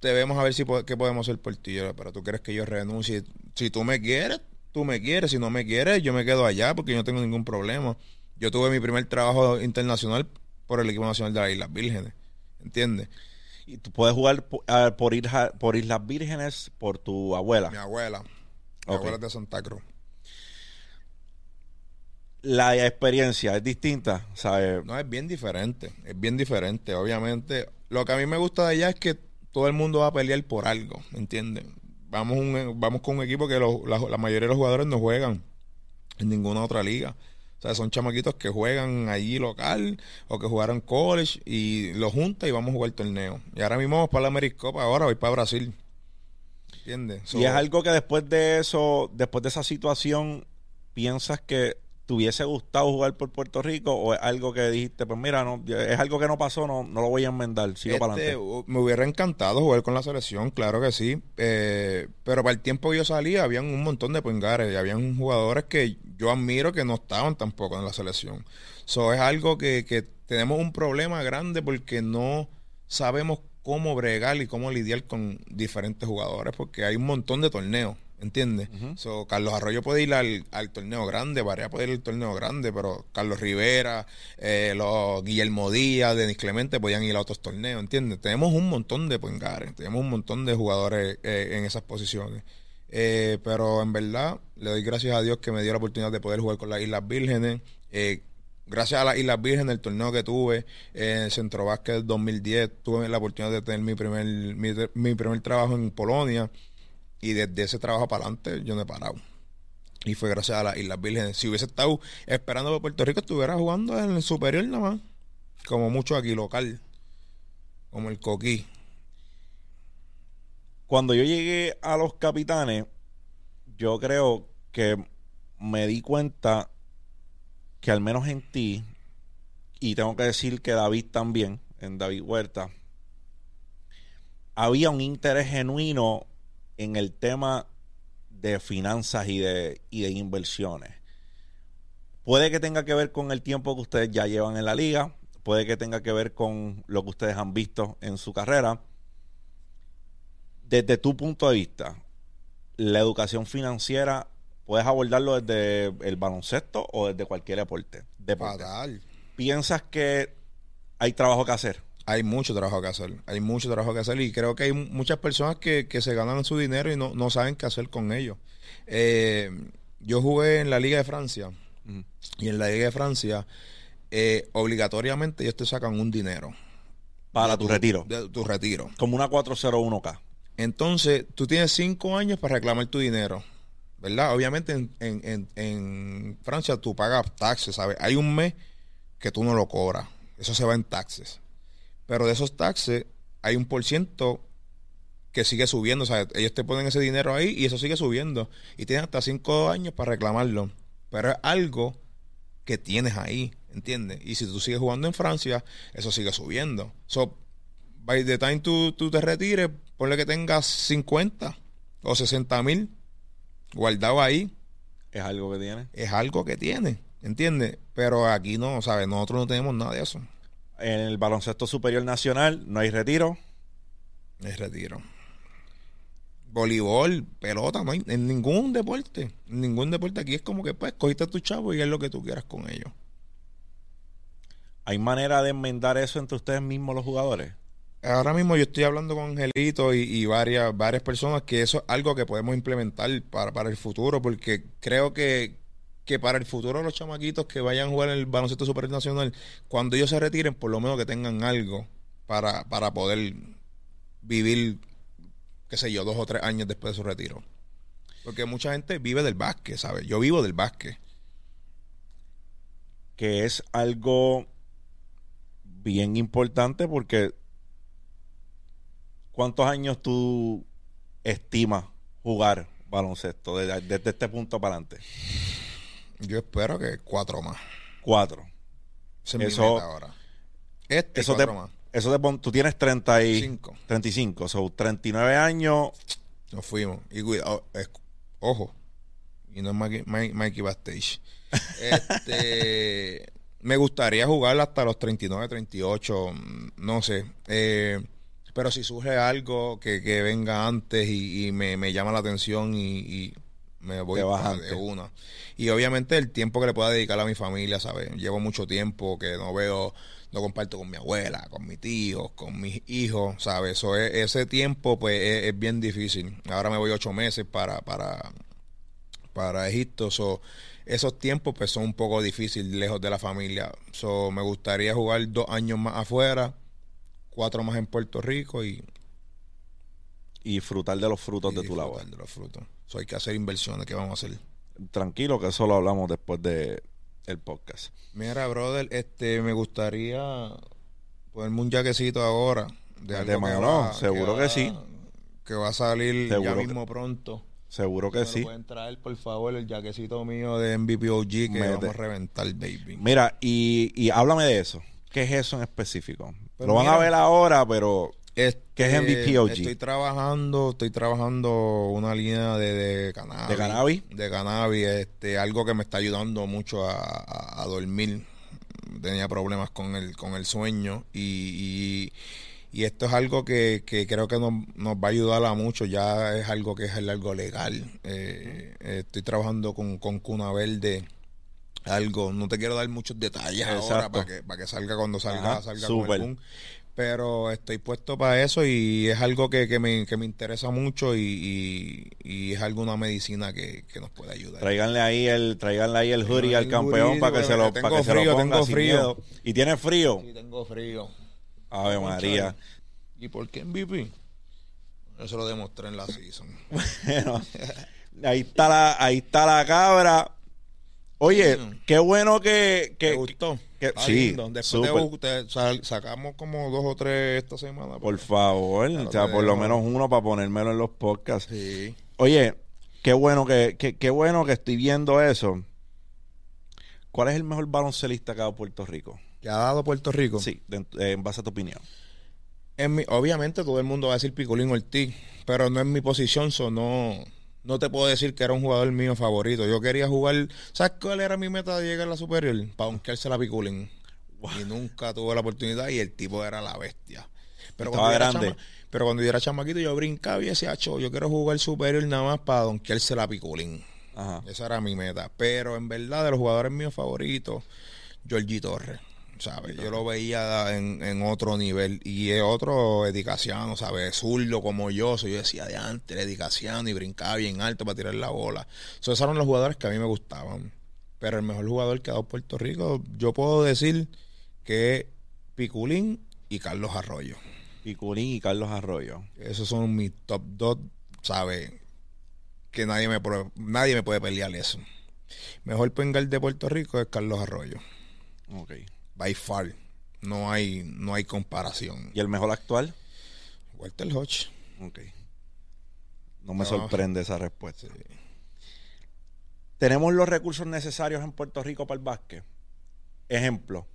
te vemos a ver si qué podemos hacer por ti. Pero tú quieres que yo renuncie. Si tú me quieres, tú me quieres. Si no me quieres, yo me quedo allá porque yo no tengo ningún problema. Yo tuve mi primer trabajo internacional por el equipo nacional de las Islas Vírgenes. ¿Entiendes? Y tú puedes jugar ah, por, Isla- por Islas Vírgenes por tu abuela. Mi abuela. Mi abuela es de Santa Cruz. La experiencia es distinta, ¿sabes? No, es bien diferente. Es bien diferente. Obviamente, lo que a mí me gusta de allá es que todo el mundo va a pelear por algo. ¿Entiendes? Vamos, un- vamos con un equipo que los- la, la mayoría de los jugadores no juegan en ninguna otra liga. O sea, son chamaquitos que juegan allí local o que jugaron college y los junta y vamos a jugar torneo. Y ahora mismo vamos para la Americopa, ahora voy para Brasil. ¿Entiendes? So, Y es algo que después de eso, después de esa situación, piensas que te hubiese gustado jugar por Puerto Rico o es algo que dijiste, pues mira, no, es algo que no pasó, no, no lo voy a enmendar, sigo para Este, adelante. u- me hubiera encantado jugar con la selección, claro que sí. Eh, pero para el tiempo que yo salía, habían un montón de pingares y habían jugadores que yo admiro que no estaban tampoco en la selección. So, es algo que, que tenemos un problema grande porque no sabemos cómo bregar y cómo lidiar con diferentes jugadores porque hay un montón de torneos. ¿Entiendes? So, Carlos Arroyo puede ir al, al torneo grande, Barea puede ir al torneo grande, pero Carlos Rivera, eh, los Guillermo Díaz, Denis Clemente podían ir a otros torneos, ¿entiendes? Tenemos un montón de pingares, tenemos un montón de jugadores eh, en esas posiciones. Eh, pero en verdad, le doy gracias a Dios que me dio la oportunidad de poder jugar con las Islas Vírgenes. Eh, gracias a las Islas Vírgenes, el torneo que tuve en el Centro Básquet 2010, tuve la oportunidad de tener mi primer, mi, mi primer trabajo en Polonia. Y desde ese trabajo para adelante yo no he parado. Y fue gracias a las Islas Vírgenes. Si hubiese estado esperando por Puerto Rico, estuviera jugando en el superior nada más. Como mucho aquí local. Como el coquí. Cuando yo llegué a los capitanes, yo creo que me di cuenta que al menos en ti, y tengo que decir que David también, en David Huerta, había un interés genuino en el tema de finanzas y de, y de inversiones. Puede que tenga que ver con el tiempo que ustedes ya llevan en la liga, puede que tenga que ver con lo que ustedes han visto en su carrera. Desde tu punto de vista, la educación financiera, puedes abordarlo desde el baloncesto o desde cualquier deporte. deporte. ¿Piensas que hay trabajo que hacer? Hay mucho trabajo que hacer. Hay mucho trabajo que hacer. Y creo que hay muchas personas que, que se ganan su dinero y no, no saben qué hacer con ello. Eh, yo jugué en la Liga de Francia. Ujú. Y en la Liga de Francia, eh, obligatoriamente ellos te sacan un dinero. Para tu retiro. De tu retiro. Como una 401k. Entonces, tú tienes cinco años para reclamar tu dinero. ¿verdad? Obviamente en, en, en, en Francia tú pagas taxes, ¿sabes? Hay un mes que tú no lo cobras. Eso se va en taxes. Pero de esos taxes hay un por ciento que sigue subiendo. O sea, ellos te ponen ese dinero ahí y eso sigue subiendo. Y tienes hasta cinco años para reclamarlo. Pero es algo que tienes ahí, ¿entiendes? Y si tú sigues jugando en Francia, eso sigue subiendo. So, by the time tú, tú te retires, ponle que tengas 50 o 60 mil guardado ahí. Es algo que tiene. Es algo que tiene, ¿entiendes? Pero aquí no, ¿sabes? Nosotros no tenemos nada de eso. En el baloncesto superior nacional no hay retiro. Es retiro. Voleibol, pelota, no hay en ningún deporte. En ningún deporte aquí es como que pues cogiste a tu chavo y es lo que tú quieras con ellos. ¿Hay manera de enmendar eso entre ustedes mismos los jugadores? Ahora mismo yo estoy hablando con Angelito y, y varias, varias personas que eso es algo que podemos implementar para, para el futuro, porque creo que, que para el futuro los chamaquitos que vayan a jugar el baloncesto supernacional, cuando ellos se retiren, por lo menos que tengan algo para, para poder vivir, qué sé yo, dos o tres años después de su retiro. Porque mucha gente vive del básquet, ¿sabes? Yo vivo del básquet. Que es algo bien importante porque ¿cuántos años tú estimas jugar baloncesto desde, desde este punto para adelante? Yo espero que cuatro más. Cuatro. Esa es mi Eso- meta ahora. Este Eso te, cuatro más. eso te pon- tú tienes 30 y, Cinco. 35, so 39 años. Nos fuimos. Y cuidado, ojo. Y no es Mikey, Mike- Mikey Bastage. Este, me gustaría jugar hasta los 39, 38, mm, no sé. Eh, pero si surge algo que, que venga antes y, y me, me llama la atención y, y me voy de una. Y obviamente el tiempo que le pueda dedicar a mi familia, ¿sabes? Llevo mucho tiempo que no veo, no comparto con mi abuela, con mis tíos, con mis hijos, ¿sabes? Eso es- ese tiempo, pues, es, es bien difícil. Ahora me voy ocho meses para, para, para Egipto, so, esos tiempos, pues, son un poco difíciles lejos de la familia. So, me gustaría jugar dos años más afuera, cuatro más en Puerto Rico y y disfrutar de los frutos y de tu labor. de los frutos. So, hay que hacer inversiones que vamos a hacer. Tranquilo, que eso lo hablamos después de el podcast. Mira, brother, este, me gustaría ponerme un jaquecito ahora. De De algo que mano, va- seguro que sí. Que va a salir Seguro ya que- mismo pronto. Seguro que Me lo sí. pueden traer, por favor, el jaquecito mío de MVP OG que Mete. vamos a reventar, baby. Mira, y, y háblame de eso. ¿Qué es eso en específico? Pues lo van a ver ahora, pero Este, ¿Qué es MVP OG? Estoy trabajando, estoy trabajando una línea de, de cannabis. ¿De cannabis? De cannabis, este, algo que me está ayudando mucho a, a- a dormir. Tenía problemas con el, con el sueño y, y, y esto es algo que, que creo que nos, nos va a ayudar a mucho. Ya es algo que es algo legal. Eh, estoy trabajando con, con Cuna Verde. Algo, no te quiero dar muchos detalles ahora para que, para que salga cuando salga, Ajá, salga con el boom pero estoy puesto para eso y es algo que, que, me, que me interesa mucho y, y- y es alguna medicina que, que nos puede ayudar. tráiganle ahí el, tráiganle ahí el hoodie al campeón para que se lo, para que se lo ponga tengo frío. miedo. Y tiene frío. Sí, tengo frío. Ave María. ¿Y por qué MVP? Eso lo demostré en la season. Bueno, ahí está la, ahí está la cabra. Oye, Mm. qué bueno que, ¿Te que, gustó? Que- sí, lindo. Después súper. te- sal- sacamos como dos o tres esta semana. por favor, o sea, por lo menos uno para ponérmelo en los podcasts. Sí. Oye, qué bueno que, que- qué bueno que estoy viendo eso. ¿Cuál es el mejor baloncelista que ha dado Puerto Rico? ¿Que ha dado Puerto Rico? Sí, de- eh, en base a tu opinión. En mi- obviamente todo el mundo va a decir Picolín Ortiz, pero no es mi posición, so no, no te puedo decir que era un jugador mío favorito. Yo quería jugar, ¿sabes cuál era mi meta de llegar a la superior? Para donkearse la Picolín. Y nunca tuve la oportunidad y el tipo era la bestia. Pero Estaba cuando, grande. chama- pero cuando yo era chamaquito yo brincaba y decía, "Acho, yo quiero jugar superior nada más para donkearse la Picolín. Ajá. Esa era mi meta. Pero en verdad, de los jugadores míos favoritos, Georgie Torres. ¿Sabes? Yo lo veía en, en otro nivel. Y es otro edicaciano, ¿sabes? Zurdo como yo. So, yo decía de antes, edicaciano y brincaba bien alto para tirar la bola. So, esos eran los jugadores que a mí me gustaban. Pero el mejor jugador que ha dado Puerto Rico, yo puedo decir que Piculín y Carlos Arroyo. Piculín y Carlos Arroyo. Esos son mis top dos, ¿sabes? que nadie me, nadie me puede pelear eso. Mejor pengal de Puerto Rico es Carlos Arroyo. Ok. By far. No hay, no hay comparación. ¿Y el mejor actual? Walter Hodge. Ok. No me No. sorprende esa respuesta. ¿Tenemos los recursos necesarios en Puerto Rico para el básquet? Ejemplo,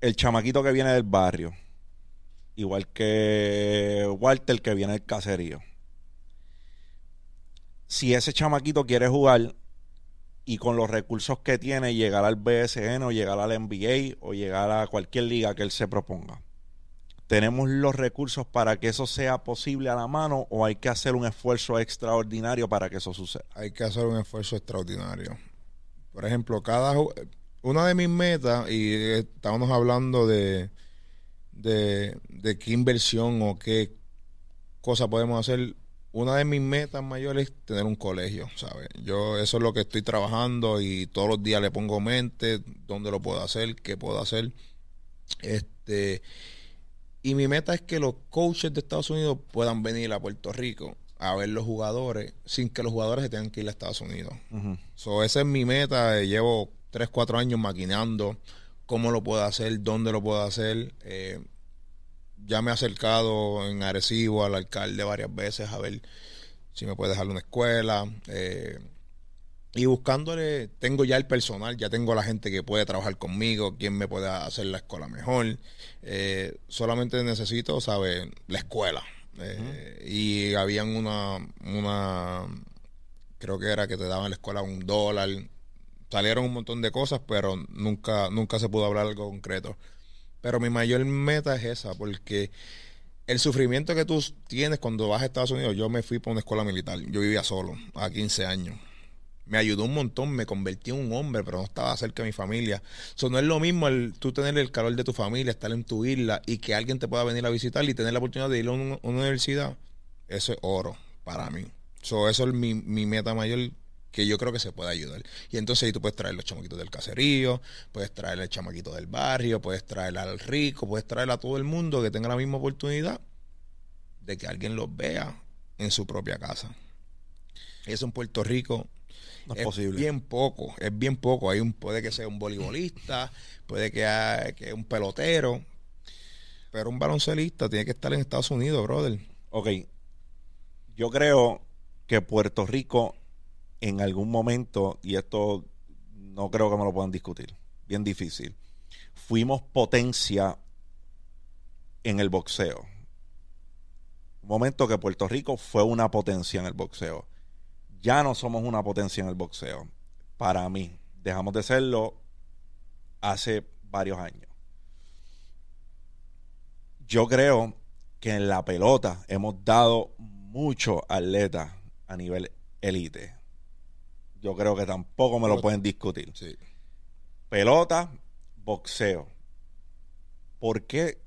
el chamaquito que viene del barrio, igual que Walter que viene del caserío. Si ese chamaquito quiere jugar y con los recursos que tiene llegar al BSN o llegar al NBA o llegar a cualquier liga que él se proponga, ¿tenemos los recursos para que eso sea posible a la mano o hay que hacer un esfuerzo extraordinario para que eso suceda? Hay que hacer un esfuerzo extraordinario. Por ejemplo, cada una de mis metas, y estábamos hablando de, de qué inversión o qué cosa podemos hacer. Una de mis metas mayores es tener un colegio, ¿sabes? Yo eso es lo que estoy trabajando y todos los días le pongo mente dónde lo puedo hacer, qué puedo hacer. Este y mi meta es que los coaches de Estados Unidos puedan venir a Puerto Rico a ver los jugadores sin que los jugadores se tengan que ir a Estados Unidos. Ujú. So, esa es mi meta. eh, Llevo 3, 4 años maquinando cómo lo puedo hacer, dónde lo puedo hacer. Eh, ya me he acercado en Arecibo al alcalde varias veces a ver si me puede dejar una escuela. eh, y buscándole, tengo ya el personal, ya tengo la gente que puede trabajar conmigo, quien me puede hacer la escuela mejor. Eh, solamente necesito, ¿sabes? La escuela. Eh, Y habían una, una, creo que era que te daban en la escuela un dólar. Salieron un montón de cosas, pero nunca, nunca se pudo hablar algo concreto. Pero mi mayor meta es esa, porque el sufrimiento que tú tienes cuando vas a Estados Unidos, yo me fui para una escuela militar, yo vivía solo, a 15 años. Me ayudó un montón, me convertí en un hombre, pero no estaba cerca de mi familia. Eso no es lo mismo el, tú tener el calor de tu familia, estar en tu isla y que alguien te pueda venir a visitar y tener la oportunidad de ir a una, universidad. Eso es oro para mí. So, eso es mi, mi meta mayor que yo creo que se puede ayudar. Y entonces ahí tú puedes traer los chamaquitos del caserío, puedes traer el chamaquito del barrio, puedes traer al rico, puedes traer a todo el mundo que tenga la misma oportunidad de que alguien los vea en su propia casa. Eso en Puerto Rico No es, es posible. bien poco, es bien poco. Hay un, puede que sea un voleibolista, puede que haya que un pelotero, pero un baloncelista tiene que estar en Estados Unidos, brother. Ok. Yo creo que Puerto Rico en algún momento, y esto no creo que me lo puedan discutir, bien difícil, fuimos potencia en el boxeo. Un momento que Puerto Rico fue una potencia en el boxeo. Ya no somos una potencia en el boxeo. Para mí, dejamos de serlo hace varios años. Yo creo que en la pelota hemos dado muchos atletas a nivel elite. Yo creo que tampoco me lo pueden discutir. Sí. Pelota, boxeo. ¿Por qué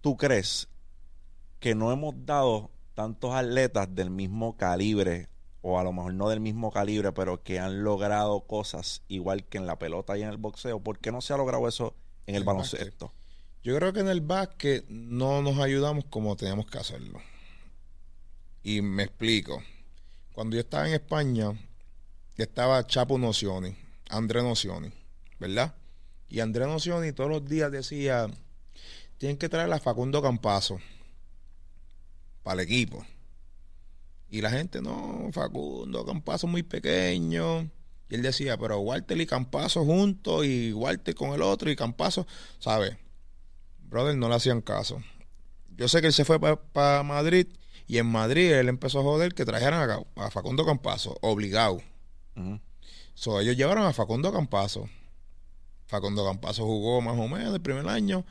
tú crees que no hemos dado tantos atletas del mismo calibre, o a lo mejor no del mismo calibre, pero que han logrado cosas igual que en la pelota y en el boxeo? ¿Por qué no se ha logrado eso en el El baloncesto? Yo creo que en el básquet no nos ayudamos como teníamos que hacerlo. Y me explico. Cuando yo estaba en España, estaba Chapo Nocioni, André Nocioni, ¿verdad? Y André Nocioni todos los días decía, tienen que traer a Facundo Campazo para el equipo. Y la gente, no, Facundo Campazo muy pequeño. Y él decía, pero Walter y Campazo juntos y Walter con el otro y Campazo, ¿sabes? Brother, no le hacían caso. Yo sé que él se fue para Madrid y en Madrid él empezó a joder que trajeran a, a Facundo Campazo, obligado. So, ellos llevaron a Facundo Campazo. Facundo Campazo jugó más o menos el primer año,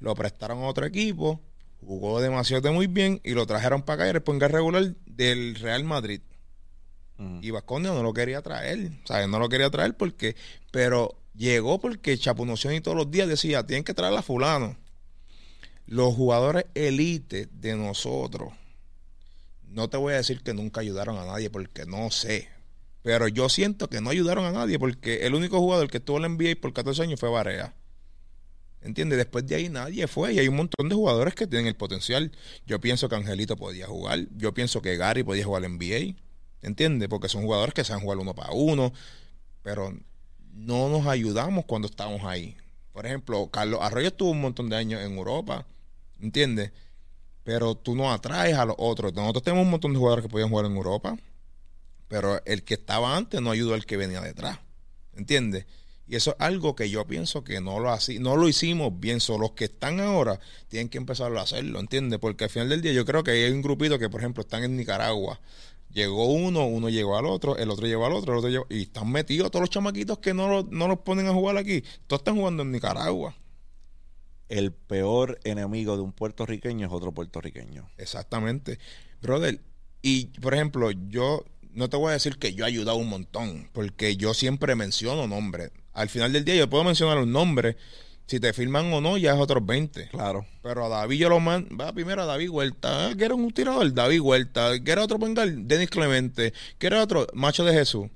lo prestaron a otro equipo, jugó demasiado muy bien y lo trajeron para acá y el ponga regular del Real Madrid. Y Vasconia no lo quería traer, ¿sabes? No lo quería traer porque, pero llegó porque Chapunoción y todos los días decía, tienen que traer a fulano. Los jugadores elite de nosotros, no te voy a decir que nunca ayudaron a nadie porque no sé. Pero yo siento que no ayudaron a nadie porque el único jugador que estuvo en la NBA por 14 años fue Barea. ¿Entiendes? Después de ahí nadie fue y hay un montón de jugadores que tienen el potencial. Yo pienso que Angelito podía jugar. Yo pienso que Gary podía jugar en NBA. ¿Entiendes? Porque son jugadores que saben jugar uno para uno, pero no nos ayudamos cuando estamos ahí. Por ejemplo, Carlos Arroyo estuvo un montón de años en Europa, ¿entiendes? Pero tú no atraes a los otros. Nosotros tenemos un montón de jugadores que podían jugar en Europa, pero el que estaba antes no ayudó al que venía detrás, ¿entiendes? Y eso es algo que yo pienso que no lo, así, no lo hicimos bien. Son los que están ahora tienen que empezar a hacerlo, ¿entiendes? Porque al final del día yo creo que hay un grupito que, por ejemplo, están en Nicaragua. Llegó uno, uno llegó al otro, el otro llegó al otro, el otro llegó, y están metidos todos los chamaquitos que no, no los ponen a jugar aquí. Todos están jugando en Nicaragua. El peor enemigo de un puertorriqueño es otro puertorriqueño. Exactamente. Brother, y por ejemplo, yo no te voy a decir que yo he ayudado un montón, porque yo siempre menciono nombres. Al final del día yo puedo mencionar un nombre, si te firman o no, ya es otros 20. Claro. Pero a David yo lo mando, va primero a David Huerta, ah, que era un tirador, David Huerta, que era otro pengal, Denis Clemente, que era otro, Macho de Jesús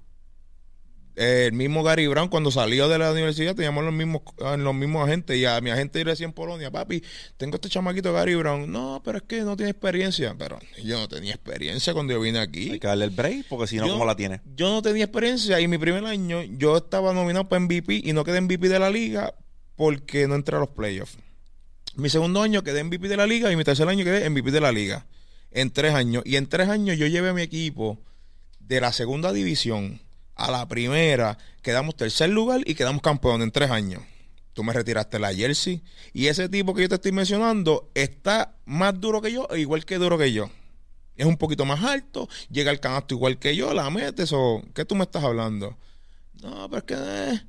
el mismo Gary Brown cuando salió de la universidad teníamos los mismos ah, los mismos agentes y a mi agente en Polonia papi tengo este chamaquito Gary Brown no pero es que no tiene experiencia pero yo no tenía experiencia cuando yo vine aquí. Hay que darle el break porque si no ¿cómo la tiene? yo no tenía experiencia y mi primer año yo estaba nominado para MVP y no quedé MVP de la liga porque no entré a los playoffs. Mi segundo año quedé MVP de la liga y mi tercer año quedé MVP de la liga en tres años. Y en tres años yo llevé a mi equipo de la segunda división a la primera, quedamos tercer lugar y quedamos campeón en tres años. Tú me retiraste la jersey. Y ese tipo que yo te estoy mencionando está más duro que yo, igual que duro que yo. Es un poquito más alto, llega al canasto igual que yo, la metes o... ¿Qué tú me estás hablando? No, pero es que... Eh.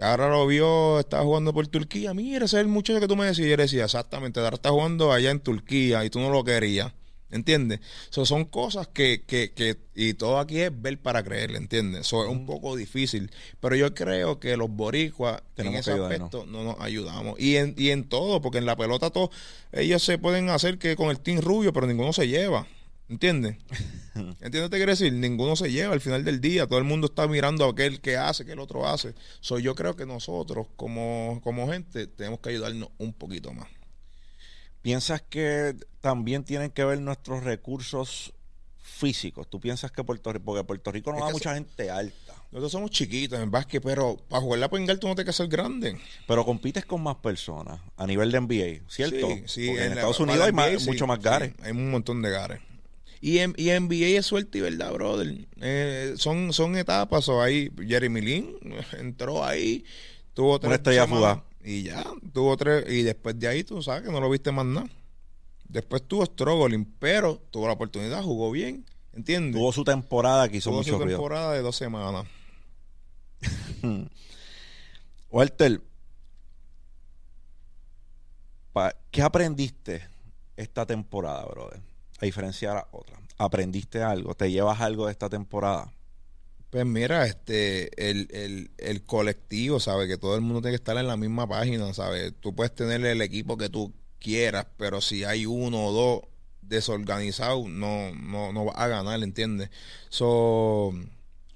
Ahora lo vio, estaba jugando por Turquía. Mira, ese es el muchacho que tú me decías. Yo decía, exactamente, ahora está jugando allá en Turquía y tú no lo querías. ¿Entiendes? son cosas que, que, que, y todo aquí es ver para creer, ¿entiendes? Eso es un poco difícil, pero yo creo que los boricuas en ese aspecto no nos ayudamos. Y en, y en todo, porque en la pelota todo, ellos se pueden hacer que con el team rubio, pero ninguno se lleva. ¿Entiendes? ¿Entiendes te quiere decir? Ninguno se lleva al final del día. Todo el mundo está mirando a aquel que hace, que el otro hace. So, yo creo que nosotros, como, como gente, tenemos que ayudarnos un poquito más. ¿Piensas que también tienen que ver nuestros recursos físicos? ¿Tú piensas que Puerto Rico, porque Puerto Rico no da mucha gente alta? Nosotros somos chiquitos en básquet, pero para jugar la Pengal tú no tienes que ser grande. Pero compites con más personas a nivel de NBA, ¿cierto? Sí, sí. en, Estados Unidos hay mucho más gares. hay un montón de gares. Y en, y NBA es suerte y verdad, brother. Eh, son, son etapas. O ahí Jeremy Lin entró ahí, tuvo tres Una estrella fugaz. Y ya, tuvo tres. Y después de ahí, tú sabes que no lo viste más nada. Después tuvo struggling, pero tuvo la oportunidad, jugó bien. ¿Entiendes? Tuvo su temporada que hizo tuvo su temporada de dos semanas. Walter, ¿qué aprendiste esta temporada, brother? A diferencia de la otra. ¿Aprendiste algo? ¿Te llevas algo de esta temporada? Pues mira, este, el, el, el colectivo, ¿sabes? Que todo el mundo tiene que estar en la misma página, ¿sabes? Tú puedes tener el equipo que tú quieras, pero si hay uno o dos desorganizados, no, no, no vas a ganar, ¿entiendes? So,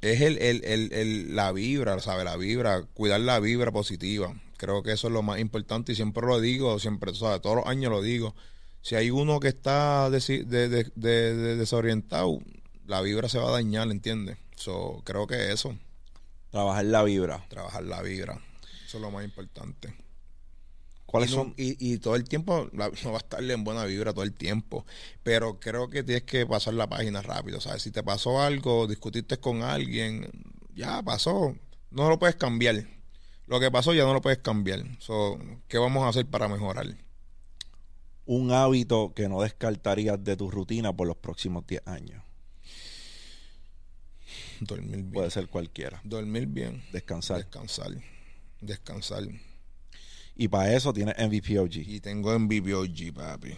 es el, el, el, el, la vibra, ¿sabes? La vibra, cuidar la vibra positiva. Creo que eso es lo más importante y siempre lo digo, siempre, ¿sabes? Todos los años lo digo. Si hay uno que está desorientado, la vibra se va a dañar, ¿entiendes? So, creo que eso. Trabajar la vibra. Trabajar la vibra. Eso es lo más importante. ¿Cuáles son? Y, todo el tiempo no va a estarle en buena vibra todo el tiempo. Pero creo que tienes que pasar la página rápido. ¿sabes? Si te pasó algo, discutiste con alguien, ya pasó. No lo puedes cambiar. Lo que pasó ya no lo puedes cambiar. So, ¿Qué vamos a hacer para mejorar? Un hábito que no descartarías de tu rutina por los próximos 10 años. Dormir bien. Puede ser cualquiera. Dormir bien. Descansar. Descansar. Descansar. Y para eso tienes MVP OG. Y tengo MVP OG, papi.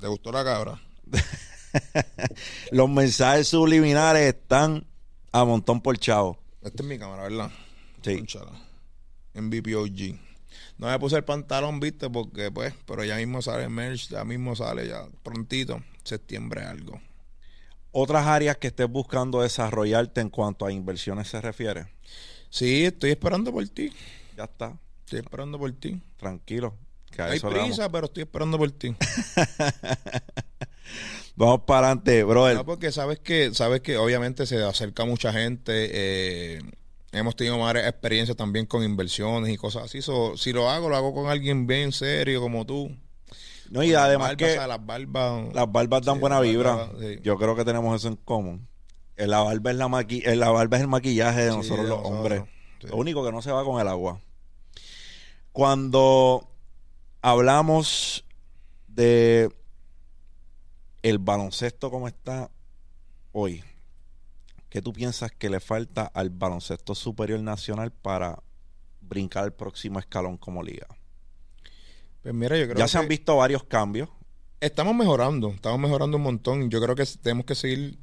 ¿Te gustó la cabra? Los mensajes subliminales están a montón por chavo. Esta es mi cámara, ¿verdad? Sí. MVP OG. No me puse el pantalón, viste, porque pues, pero ya mismo sale merch, ya mismo sale ya prontito, septiembre algo otras áreas que estés buscando desarrollarte en cuanto a inversiones se refiere? Sí, estoy esperando por ti. Ya está. Estoy esperando por ti. Tranquilo. Hay prisa, pero estoy esperando por ti. Vamos para adelante, brother. No, porque sabes que, sabes que obviamente se acerca mucha gente. eh, hemos tenido varias experiencias también con inversiones y cosas así. So, si lo hago, lo hago con alguien bien serio como tú. No, y además barbas, que o sea, las barbas. las barbas dan Sí, buena vibra. sí. Yo creo que tenemos eso en común. Eh, La barba es la maqui eh, la barba es el maquillaje de Sí, nosotros los hombres. Lo único que no se va con el agua. Cuando hablamos de el baloncesto como está hoy, ¿qué tú piensas que le falta al baloncesto superior nacional para brincar al próximo escalón como liga? Pues mira, yo creo Ya se han visto varios cambios. estamos mejorando, estamos mejorando un montón. Yo creo que tenemos que seguir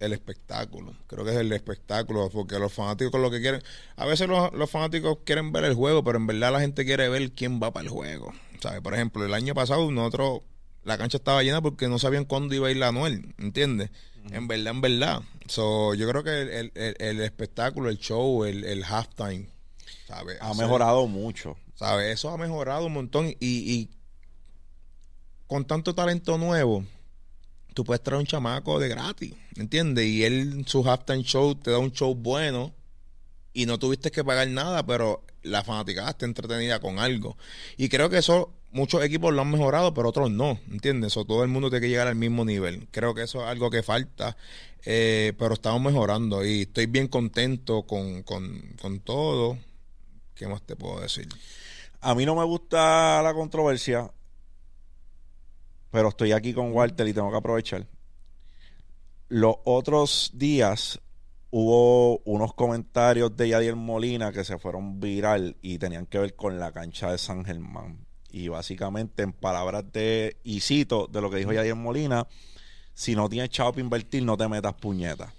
el espectáculo. Creo que es el espectáculo, porque los fanáticos lo que quieren, a veces los, los fanáticos quieren ver el juego, pero en verdad la gente quiere ver quién va para el juego. ¿Sabes? Por ejemplo, el año pasado nosotros la cancha estaba llena porque no sabían cuándo iba a ir la Anuel, ¿entiendes? En verdad, en verdad. So, yo creo que el, el- el- espectáculo, el show, el, el halftime, ¿sabes? Ha mejorado mucho. ¿Sabes? Eso ha mejorado un montón. Y, con tanto talento nuevo, tú puedes traer un chamaco de gratis, ¿entiendes? Y él, su halftime show, te da un show bueno y no tuviste que pagar nada, pero la fanaticada está entretenida con algo. Y creo que eso muchos equipos lo han mejorado, pero otros no, ¿entiendes? Eso todo el mundo tiene que llegar al mismo nivel. Creo que eso es algo que falta, eh, pero estamos mejorando y estoy bien contento con, con, con todo. ¿Qué más te puedo decir? A mí no me gusta la controversia, pero estoy aquí con Walter y tengo que aprovechar. Los otros días hubo unos comentarios de Yadier Molina que se fueron viral y tenían que ver con la cancha de San Germán. Y básicamente, en palabras de, y cito de lo que dijo Yadier Molina, si no tienes chavo para invertir, no te metas puñetas.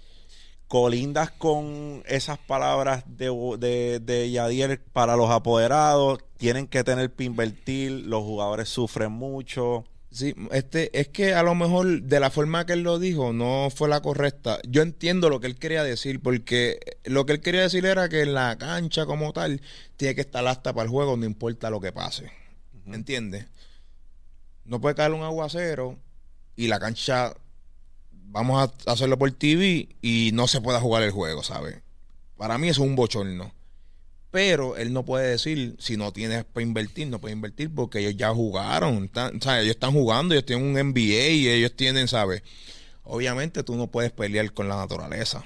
Colindas con esas palabras de, de, de Yadier para los apoderados, tienen que tener para invertir, los jugadores sufren mucho. Sí, este, es que a lo mejor de la forma que él lo dijo no fue la correcta. Yo entiendo lo que él quería decir, porque lo que él quería decir era que la cancha como tal tiene que estar hasta para el juego, no importa lo que pase. ¿Entiendes? No puede caer un aguacero y la cancha, vamos a hacerlo por TV y no se pueda jugar el juego, ¿sabes? Para mí es un bochorno. Pero él no puede decir, si no tienes para invertir, no puedes invertir porque ellos ya jugaron. ¿sabes? Ellos están jugando, ellos tienen un NBA y ellos tienen, ¿sabes? Obviamente tú no puedes pelear con la naturaleza.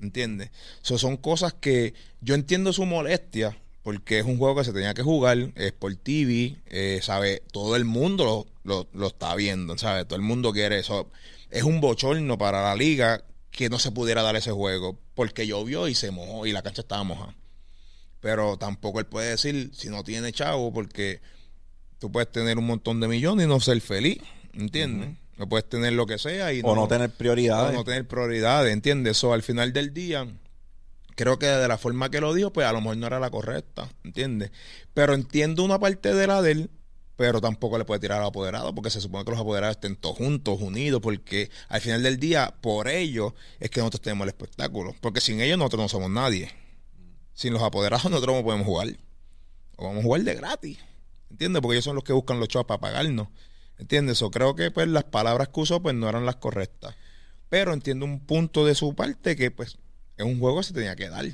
¿Entiendes? So, son cosas que yo entiendo su molestia porque es un juego que se tenía que jugar, es por TV, eh, ¿sabe? Todo el mundo lo, lo- lo está viendo, ¿sabes? Todo el mundo quiere eso. Es un bochorno para la liga que no se pudiera dar ese juego porque llovió y se mojó y la cancha estaba mojada. Pero tampoco él puede decir si no tiene chavo, porque tú puedes tener un montón de millones y no ser feliz, ¿entiendes? No puedes tener lo que sea y o no tener o prioridades. no tener prioridades, ¿entiendes? Eso al final del día, creo que de la forma que lo dijo, pues a lo mejor no era la correcta, ¿entiendes? Pero entiendo una parte de la de él, pero tampoco le puede tirar al apoderado, porque se supone que los apoderados estén todos juntos, unidos, porque al final del día, por ellos, es que nosotros tenemos el espectáculo, porque sin ellos nosotros no somos nadie. Sin los apoderados nosotros no podemos jugar. O vamos a jugar de gratis. ¿Entiendes? Porque ellos son los que buscan los chavos para pagarnos. ¿Entiendes? O creo que pues las palabras que usó pues no eran las correctas. Pero entiendo un punto de su parte que pues es un juego que se tenía que dar.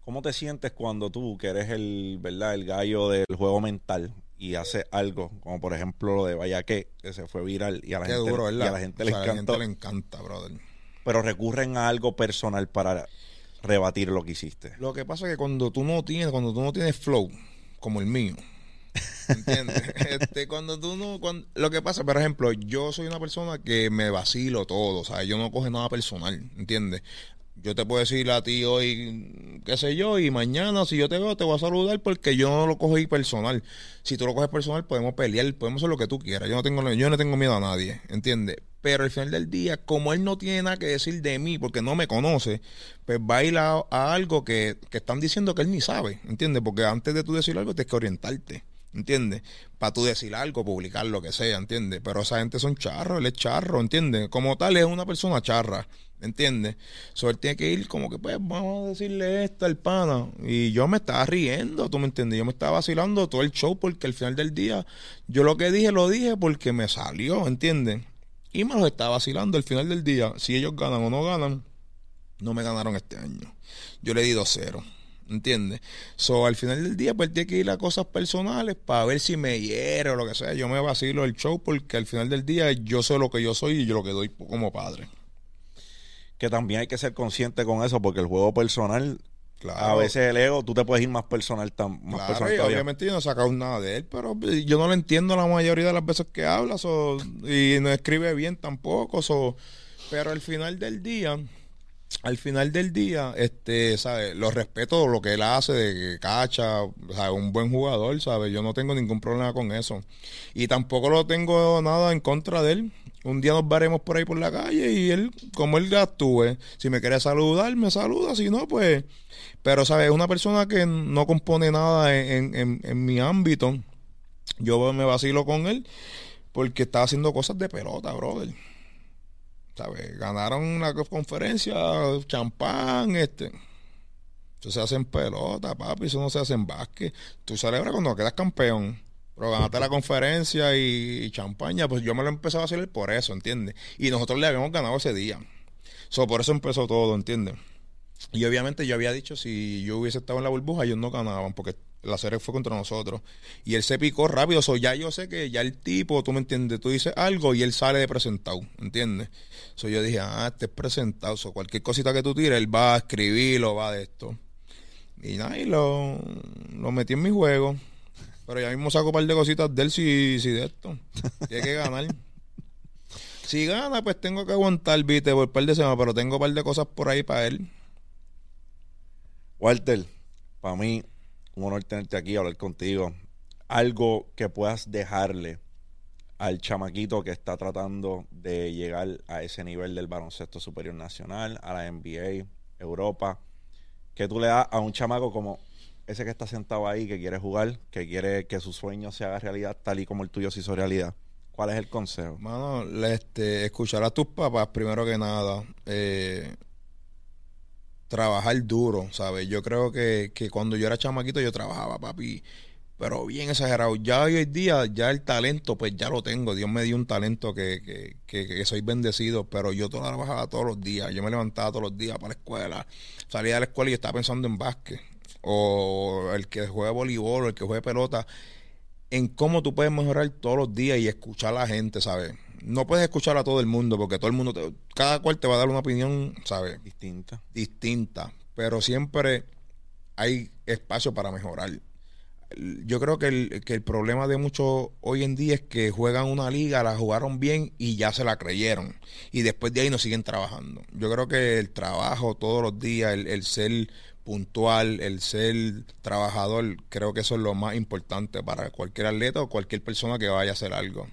¿Cómo te sientes cuando tú, que eres el, ¿verdad? el gallo del juego mental y haces algo, como por ejemplo lo de Vallaque, que se fue viral y a la Qué gente, duro, y a la gente O le sea, a encantó, la gente le encanta, brother. pero recurren a algo personal para rebatir lo que hiciste. Lo que pasa es que cuando tú no tienes, cuando tú no tienes flow, como el mío, ¿entiendes? este, cuando tú no, cuando- lo que pasa, por ejemplo, yo soy una persona que me vacilo todo, o sea, yo no coge nada personal, ¿entiendes? Yo te puedo decir a ti hoy, qué sé yo, y mañana si yo te veo te voy a saludar porque yo no lo cogí personal. Si tú lo coges personal podemos pelear, podemos hacer lo que tú quieras. Yo no tengo, yo no tengo miedo a nadie, ¿entiendes? Pero al final del día, como él no tiene nada que decir de mí porque no me conoce, pues va a ir a, a algo que, que están diciendo que él ni sabe, ¿entiendes? Porque antes de tú decir algo tienes que orientarte, ¿entiendes? Para tú decir algo, publicar lo que sea, ¿entiendes? Pero esa gente son charros, él es charro, ¿entiendes? Como tal es una persona charra, ¿entiendes? So, él tiene que ir como que, pues, vamos a decirle esto al pana. Y yo me estaba riendo, ¿tú me entiendes? Yo me estaba vacilando todo el show porque al final del día, yo lo que dije, lo dije porque me salió, ¿entiendes? Y me los estaba vacilando al final del día. Si ellos ganan o no ganan, no me ganaron este año. Yo le di 2-0. ¿Entiendes? So, al final del día, pues tiene que ir a cosas personales para ver si me hiere o lo que sea. Yo me vacilo el show porque al final del día yo soy lo que yo soy y yo lo que doy como padre. Que también hay que ser consciente con eso porque el juego personal A veces el ego, tú te puedes ir más personal, tan, más personal Obviamente yo no he sacado nada de él, pero yo no lo entiendo la mayoría de las veces que habla y no escribe bien tampoco. pero al final del día, al final del día, este, ¿sabes? Lo respeto lo que él hace, de que cacha. Un buen jugador, ¿sabes? Yo no tengo ningún problema con eso. Y tampoco lo tengo nada en contra de él. Un día nos veremos por ahí por la calle y él, como él actúe, si me quiere saludar, me saluda, si no, pues... Pero, ¿sabes? Es una persona que no compone nada en, en, en mi ámbito. Yo me vacilo con él porque está haciendo cosas de pelota, brother. ¿Sabes? Ganaron la conferencia, champán, este. Eso se hace en pelota, papi, eso no se hace en básquet. Tú celebras cuando quedas campeón. Pero ganaste la conferencia y, champaña, pues yo me lo empecé a hacer por eso, ¿entiendes? Y nosotros le habíamos ganado ese día. So, por eso empezó todo, ¿entiendes? Y obviamente yo había dicho, si yo hubiese estado en la burbuja, ellos no ganaban, porque la serie fue contra nosotros. Y él se picó rápido. So, ya yo sé que ya el tipo, tú me entiendes, tú dices algo y él sale de presentado, ¿entiendes? So, yo dije, ah, este es presentado. So, cualquier cosita que tú tires, él va a escribirlo, va de esto. Y nada, y lo, lo metí en mi juego. Pero ya mismo saco un par de cositas de él si, si de esto. Tiene que ganar. si gana, pues tengo que aguantar, viste, por un par de semanas, pero tengo un par de cosas por ahí para él. Walter, para mí, un honor tenerte aquí, hablar contigo. Algo que puedas dejarle al chamaquito que está tratando de llegar a ese nivel del baloncesto superior nacional, a la NBA, Europa, que tú le das a un chamaco como ese que está sentado ahí, que quiere jugar, que quiere que su sueño se haga realidad tal y como el tuyo se hizo realidad. ¿Cuál es el consejo? Mano, este, escuchar a tus papás primero que nada. Eh, trabajar duro, ¿sabes? Yo creo que, que cuando yo era chamaquito yo trabajaba, papi, pero bien exagerado. Ya hoy día, ya el talento, pues ya lo tengo. Dios me dio un talento que, que, que, soy bendecido, pero yo trabajaba todos los días. Yo me levantaba todos los días para la escuela. Salía de la escuela y estaba pensando en básquet. O el que juega voleibol, o el que juega pelota. En cómo tú puedes mejorar todos los días y escuchar a la gente, ¿sabes? No puedes escuchar a todo el mundo porque todo el mundo, cada cual te va a dar una opinión, ¿sabes? Distinta. Distinta. Pero siempre hay espacio para mejorar. Yo creo que el, que el problema de muchos hoy en día es que juegan una liga, la jugaron bien y ya se la creyeron. Y después de ahí no siguen trabajando. Yo creo que el trabajo todos los días, el, el ser puntual, el ser trabajador, creo que eso es lo más importante para cualquier atleta o cualquier persona que vaya a hacer algo.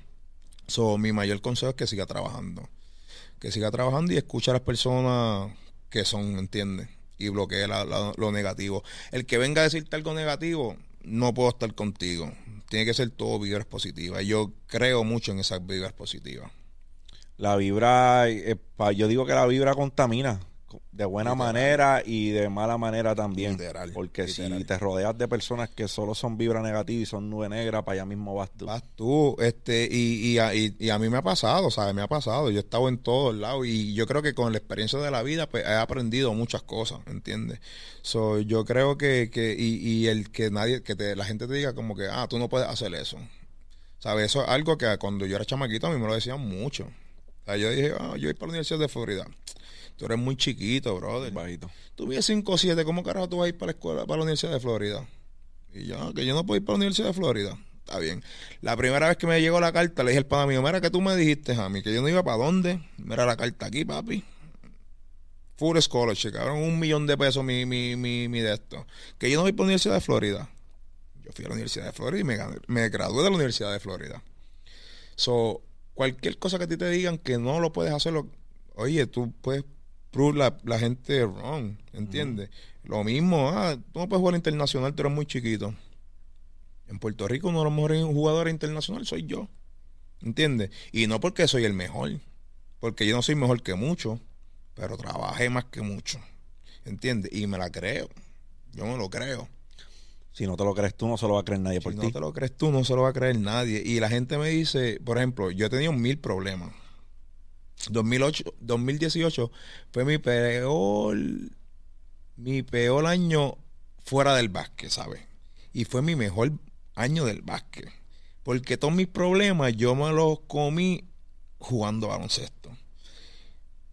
So, mi mayor consejo es que siga trabajando. Que siga trabajando y escucha a las personas que son, ¿entiendes? Y bloquee lo negativo. El que venga a decirte algo negativo, no puedo estar contigo. Tiene que ser todo vibras positivas. Yo creo mucho en esas vibras positivas. La vibra, eh, yo digo que la vibra contamina de buena manera y de mala manera también. porque si te rodeas de personas que solo son vibra negativa y son nube negra, para allá mismo vas tú. Vas tú, este, y, y, a, y, a mí me ha pasado, ¿sabes? Me ha pasado. Yo he estado en todos lados y yo creo que con la experiencia de la vida, pues he aprendido muchas cosas, ¿entiendes? So, yo creo que, que y, y el que nadie, que te, la gente te diga como que, ah, tú no puedes hacer eso. ¿Sabes? Eso es algo que cuando yo era chamaquito a mí me lo decían mucho. Sea, yo dije, ah, yo voy para la Universidad de Florida Tú eres muy chiquito, brother. Bajito. Tú vives 5 o 7, ¿cómo carajo tú vas a ir para la escuela, para la Universidad de Florida? Y yo, que yo no puedo ir para la Universidad de Florida. Está bien. La primera vez que me llegó la carta, le dije al pana mío, mira que tú me dijiste a mí, que yo no iba para dónde. Mira la carta aquí, papi. Full scholarship, cabrón, un millón de pesos mi, mi, mi, mi de esto. Que yo no voy para la Universidad de Florida. Yo fui a la Universidad de Florida y me, me gradué de la Universidad de Florida. So, cualquier cosa que a ti te digan que no lo puedes hacer, oye, tú puedes la, la gente wrong, ¿entiendes? Lo mismo, ah, tú no puedes jugar internacional, tú eres muy chiquito. En Puerto Rico uno de los mejores jugadores internacionales soy yo, ¿entiendes? Y no porque soy el mejor, porque yo no soy mejor que mucho, pero trabajé más que mucho, ¿entiendes? Y me la creo, yo me lo creo. Si no te lo crees tú, no se lo va a creer nadie por ti. Si no te lo crees tú, no se lo va a creer nadie. Y la gente me dice, por ejemplo, yo he tenido mil problemas 2008, 2018 fue mi peor, mi peor año fuera del básquet, ¿sabes? Y fue mi mejor año del básquet. Porque todos mis problemas yo me los comí jugando baloncesto.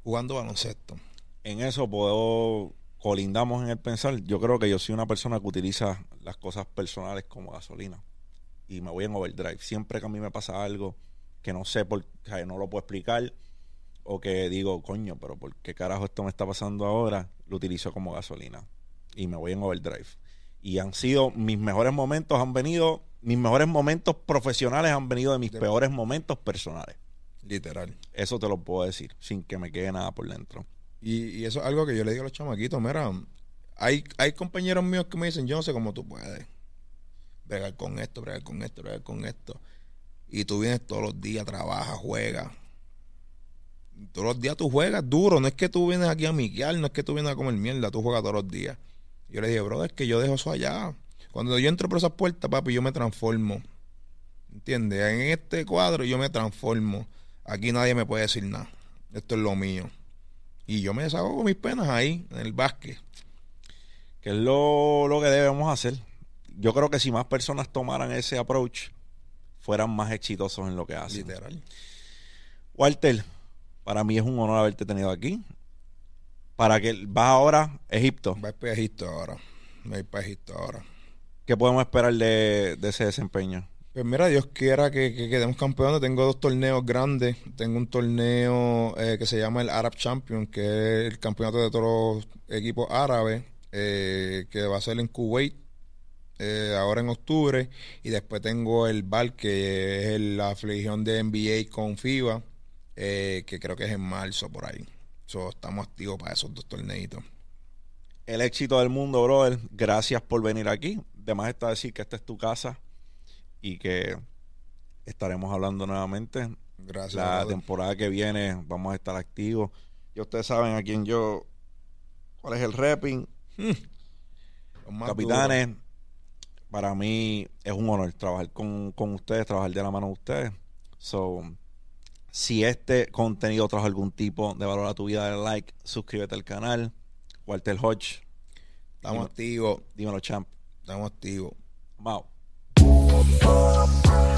Jugando baloncesto. En eso puedo colindamos en el pensar. Yo creo que yo soy una persona que utiliza las cosas personales como gasolina. Y me voy en overdrive. Siempre que a mí me pasa algo que no sé por qué, no lo puedo explicar, o que digo, coño, pero ¿por qué carajo esto me está pasando ahora? Lo utilizo como gasolina. Y me voy en overdrive. Y han sido, mis mejores momentos han venido, mis mejores momentos profesionales han venido de mis peores momentos personales. Literal. Eso te lo puedo decir, sin que me quede nada por dentro. Y, eso es algo que yo le digo a los chamaquitos, mira, hay, hay compañeros míos que me dicen, yo no sé cómo tú puedes bregar con esto, bregar con esto, bregar con esto. Y tú vienes todos los días, trabajas, juegas. Todos los días tú juegas duro, no es que tú vienes aquí a miquear, no es que tú vienes a comer mierda, tú juegas todos los días. Yo le dije, bro, es que yo dejo eso allá. Cuando yo entro por esas puertas, papi, yo me transformo. ¿Entiendes? En este cuadro yo me transformo. Aquí nadie me puede decir nada. Esto es lo mío. Y yo me deshago con mis penas ahí, en el básquet. Que es lo, lo que debemos hacer. Yo creo que si más personas tomaran ese approach, fueran más exitosos en lo que hacen. Literal. Walter, para mí es un honor haberte tenido aquí. Para que vas ahora a Egipto. Va para Egipto ahora. Va para Egipto ahora. ¿Qué podemos esperar de, de ese desempeño? Pues mira, Dios quiera que, quedemos campeones. Tengo dos torneos grandes. Tengo un torneo eh, que se llama el Arab Champion, que es el campeonato de todos los equipos árabes, eh, que va a ser en Kuwait eh, ahora en octubre. Y después tengo el BAL, que es la afiliación de NBA con FIBA, que creo que es en marzo por ahí. Estamos activos para esos dos torneitos. El éxito del mundo, brother. Gracias por venir aquí. Además está decir que esta es tu casa y que estaremos hablando nuevamente. Gracias. La temporada que viene vamos a estar activos. Y ustedes saben a quién yo. ¿Cuál es el repping? Capitanes, para mí es un honor trabajar con, con, ustedes, trabajar de la mano de ustedes. So, si este contenido trajo algún tipo de valor a tu vida, dale like, suscríbete al canal. Walter Hodge. Estamos activos. Dímelo, champ. Estamos activos. Vamos. Oh, oh, oh.